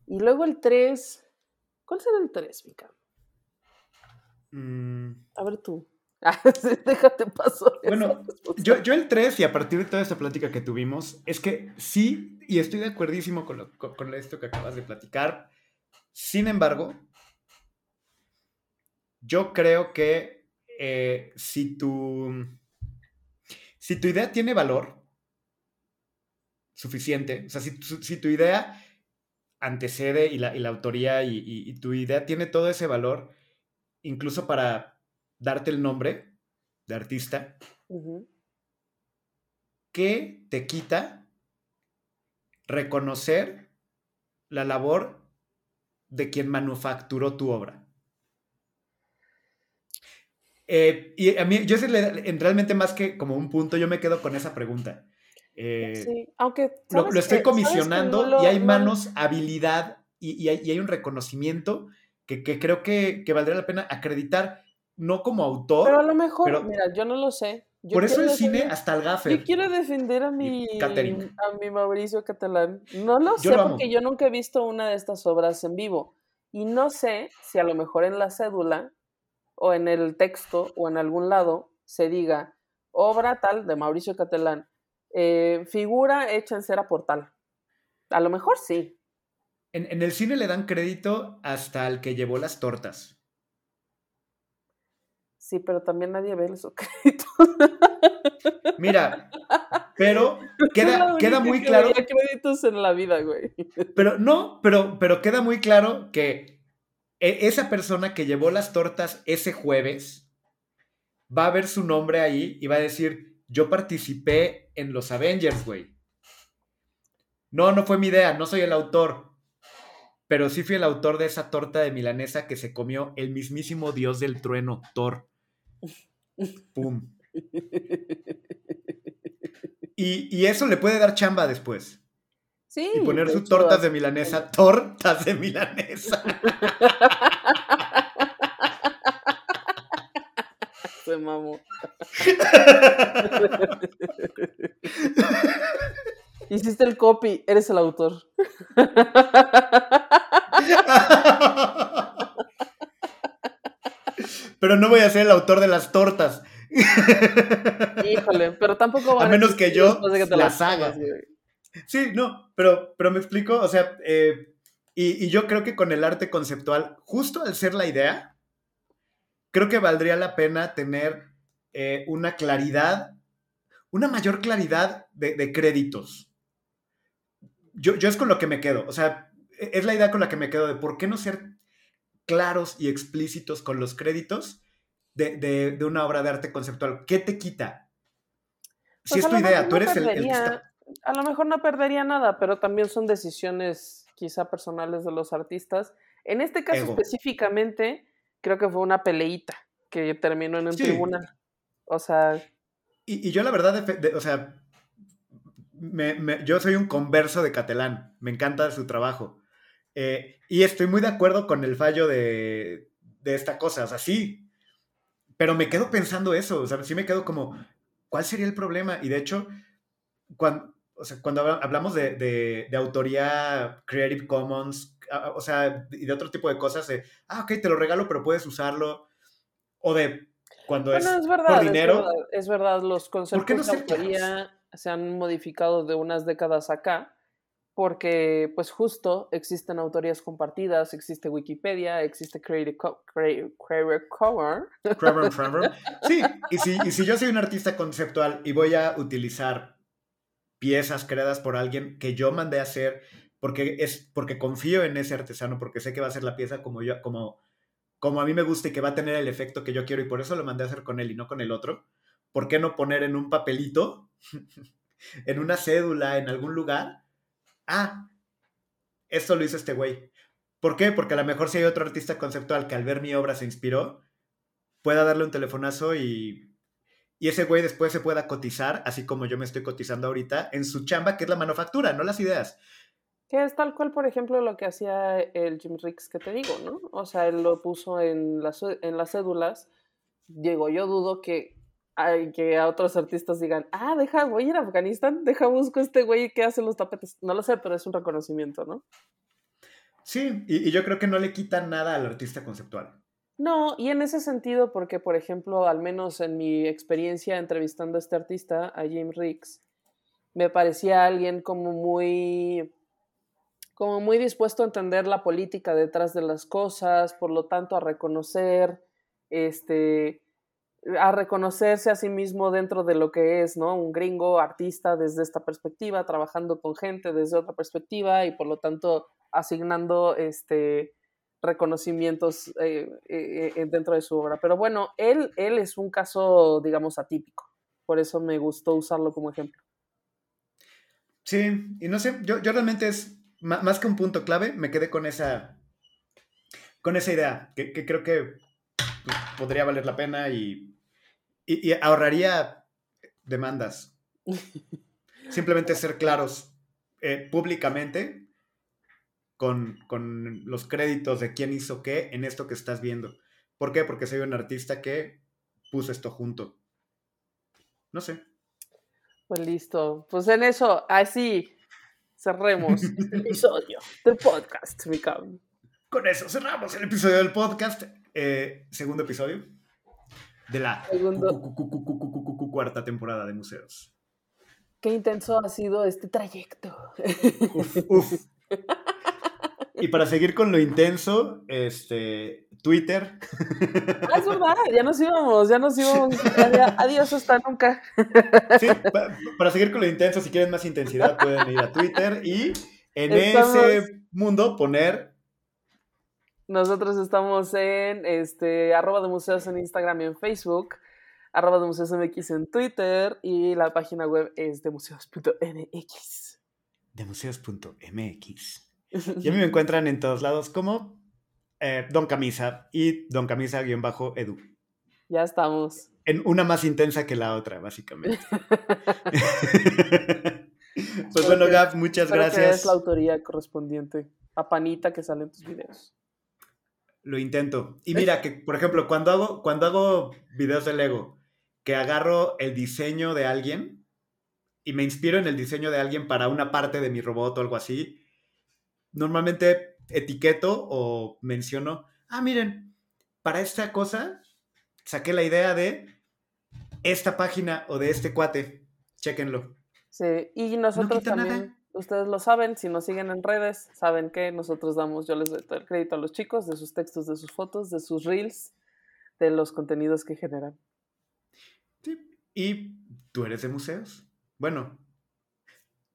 Y luego el 3, ¿cuál será el 3, Mica? Mm, A ver tú. Déjate paso. Bueno. Yo, yo el 3, y a partir de toda esta plática que tuvimos, es que sí, y estoy de acuerdísimo con, lo- con- con esto que acabas de platicar. Sin embargo, yo creo que eh, si, tu, si tu idea tiene valor suficiente, o sea, si, tu- si tu idea antecede y la, y la autoría y, y- y tu idea tiene todo ese valor, incluso para darte el nombre de artista, Ujú. ¿qué te quita reconocer la labor de quien manufacturó tu obra? Eh, y a mí, yo realmente más que como un punto, yo me quedo con esa pregunta. Eh, Sí, aunque lo, ¿sabes lo estoy comisionando No lo- y hay no- manos, habilidad y, y hay, y hay un reconocimiento que, que creo que, que valdría la pena acreditar, no como autor. Pero a lo mejor, pero- mira, yo no lo sé. Yo por eso el cine hasta el Yo gaffer. quiero defender a mi, Catherine. a mi Mauricio Catalán. No lo Yo sé lo porque yo nunca he visto una de estas obras en vivo. Y no sé si a lo mejor en la cédula o en el texto o en algún lado se diga obra tal de Mauricio Catalán, eh, figura hecha en cera por tal. A lo mejor sí. En, en el cine le dan crédito hasta al que llevó las tortas. Sí, pero también nadie ve esos créditos. Mira, pero queda, queda muy que claro, créditos en la vida, güey. pero no, pero, pero queda muy claro que e- esa persona que llevó las tortas ese jueves va a ver su nombre ahí y va a decir, yo participé en los Avengers, güey. No, no fue mi idea, no soy el autor. Pero sí fui el autor de esa torta de milanesa que se comió el mismísimo dios del trueno, Thor. Pum. Y, y eso le puede dar chamba después. Sí. Y poner sus tortas de milanesa, tortas de milanesa. Se mamó. Hiciste el copy, eres el autor. Pero no voy a ser el autor de las tortas. Híjole, pero tampoco van A menos que yo que te las haga. Sí, no, pero, pero me explico, o sea, eh, y, y yo creo que con el arte conceptual, justo al ser la idea, creo que valdría la pena tener eh, una claridad, una mayor claridad de, de créditos. Yo, yo es con lo que me quedo, o sea, e- es la idea con la que me quedo de por qué no ser claros y explícitos con los créditos de, de- de una obra de arte conceptual. ¿Qué te quita? Si Pues es tu idea, tú eres el, el que perdería- está... A lo mejor no perdería nada, pero también son decisiones quizá personales de los artistas. En este caso Ego. específicamente, creo que fue una peleita que terminó en un Sí. tribunal. O sea, Y, y yo la verdad, de- o sea, me- me- yo soy un converso de Catalán, me encanta su trabajo. Eh, y estoy muy de acuerdo con el fallo de, de esta cosa, o sea, sí, pero me quedo pensando eso, o sea, sí me quedo como, ¿cuál sería el problema? Y de hecho, cuando, o sea, cuando hablamos de, de, autoría Creative Commons, o sea, y de otro tipo de cosas, de, ah, ok, te lo regalo, pero puedes usarlo, o de cuando es, por dinero. Es verdad, los conceptos de autoría se han modificado de unas décadas acá, porque pues justo existen autorías compartidas, existe Wikipedia, existe Creative, Cover. Sí, y si, y si yo soy un artista conceptual y voy a utilizar piezas creadas por alguien que yo mandé a hacer porque es porque confío en ese artesano, porque sé que va a ser la pieza como yo como como a mí me gusta y que va a tener el efecto que yo quiero y por eso lo mandé a hacer con él y no con el otro. ¿Por qué no poner en un papelito, en una cédula, en algún lugar? Ah, esto lo hizo este güey. ¿Por qué? Porque a lo mejor si hay otro artista conceptual que al ver mi obra se inspiró, pueda darle un telefonazo y y ese güey después se pueda cotizar, así como yo me estoy cotizando ahorita, en su chamba, que es la manufactura, no las ideas. Que es tal cual, por ejemplo, lo que hacía el Jim Ricks que te digo, ¿no? O sea, él lo puso en las, en las cédulas. Digo, yo dudo que, que a otros artistas digan, ah, deja, voy a ir a Afganistán, deja busco a este güey que hace los tapetes. No lo sé, pero es un reconocimiento, ¿no? Sí, y, y yo creo que no le quita nada al artista conceptual. No, y en ese sentido, porque por ejemplo, al menos en mi experiencia entrevistando a este artista, a James Ricks, me parecía alguien como muy como muy dispuesto a entender la política detrás de las cosas, por lo tanto a reconocer, este, a reconocerse a sí mismo dentro de lo que es, ¿no? Un gringo artista desde esta perspectiva, trabajando con gente desde otra perspectiva y por lo tanto asignando, este, reconocimientos eh, eh, eh, dentro de su obra. Pero bueno, él, él es un caso, digamos, atípico. Por eso me gustó usarlo como ejemplo. Sí, y no sé, yo, yo realmente es más que un punto clave, me quedé con esa, con esa idea, que, creo que pues, podría valer la pena y, y ahorraría demandas. Simplemente ser claros públicamente con, los créditos de quién hizo qué en esto que estás viendo. ¿Por qué? Porque soy un artista que puso esto junto. No sé. Pues listo. Pues en eso, así cerremos este episodio del podcast, mi cabrón. Con eso cerramos el episodio del podcast. Eh, segundo episodio de la cuarta temporada de museos. Qué intenso ha sido este trayecto. Uf, uf. Y para seguir con lo intenso, este, Twitter. Ah, es verdad, ya nos íbamos, ya nos íbamos. Adiós hasta nunca. Sí, para, seguir con lo intenso, si quieren más intensidad, pueden ir a Twitter y en ese mundo poner. Nosotros estamos en este, arroba de museos en Instagram y en Facebook, arroba de museos MX en Twitter y la página web es de museos.mx. De museos.mx. Y a mí me encuentran en todos lados como eh, Don Camisa y Don Camisa-edu. Ya estamos. En una más intensa que la otra, básicamente. pues bueno, Gab, muchas gracias. es la autoría correspondiente a Panita que sale en tus videos. Lo intento. Y mira que, por ejemplo, cuando hago, cuando hago videos de Lego, que agarro el diseño de alguien y me inspiro en el diseño de alguien para una parte de mi robot o algo así, normalmente etiqueto o menciono, ah, miren, para esta cosa saqué la idea de esta página o de este cuate, chéquenlo. Sí, y nosotros también, ustedes lo saben, si nos siguen en redes, saben que nosotros damos, yo les doy el crédito a los chicos de sus textos, de sus fotos, de sus reels, de los contenidos que generan. Sí, y tú eres de museos. Bueno,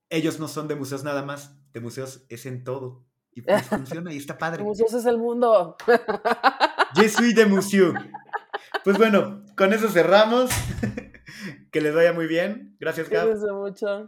ellos no son de museos nada más, de museos es en todo. Y pues funciona y está padre. Museos es el mundo. Yo soy de museo. Pues bueno, con eso cerramos. que les vaya muy bien. Gracias, Gab. Gracias mucho.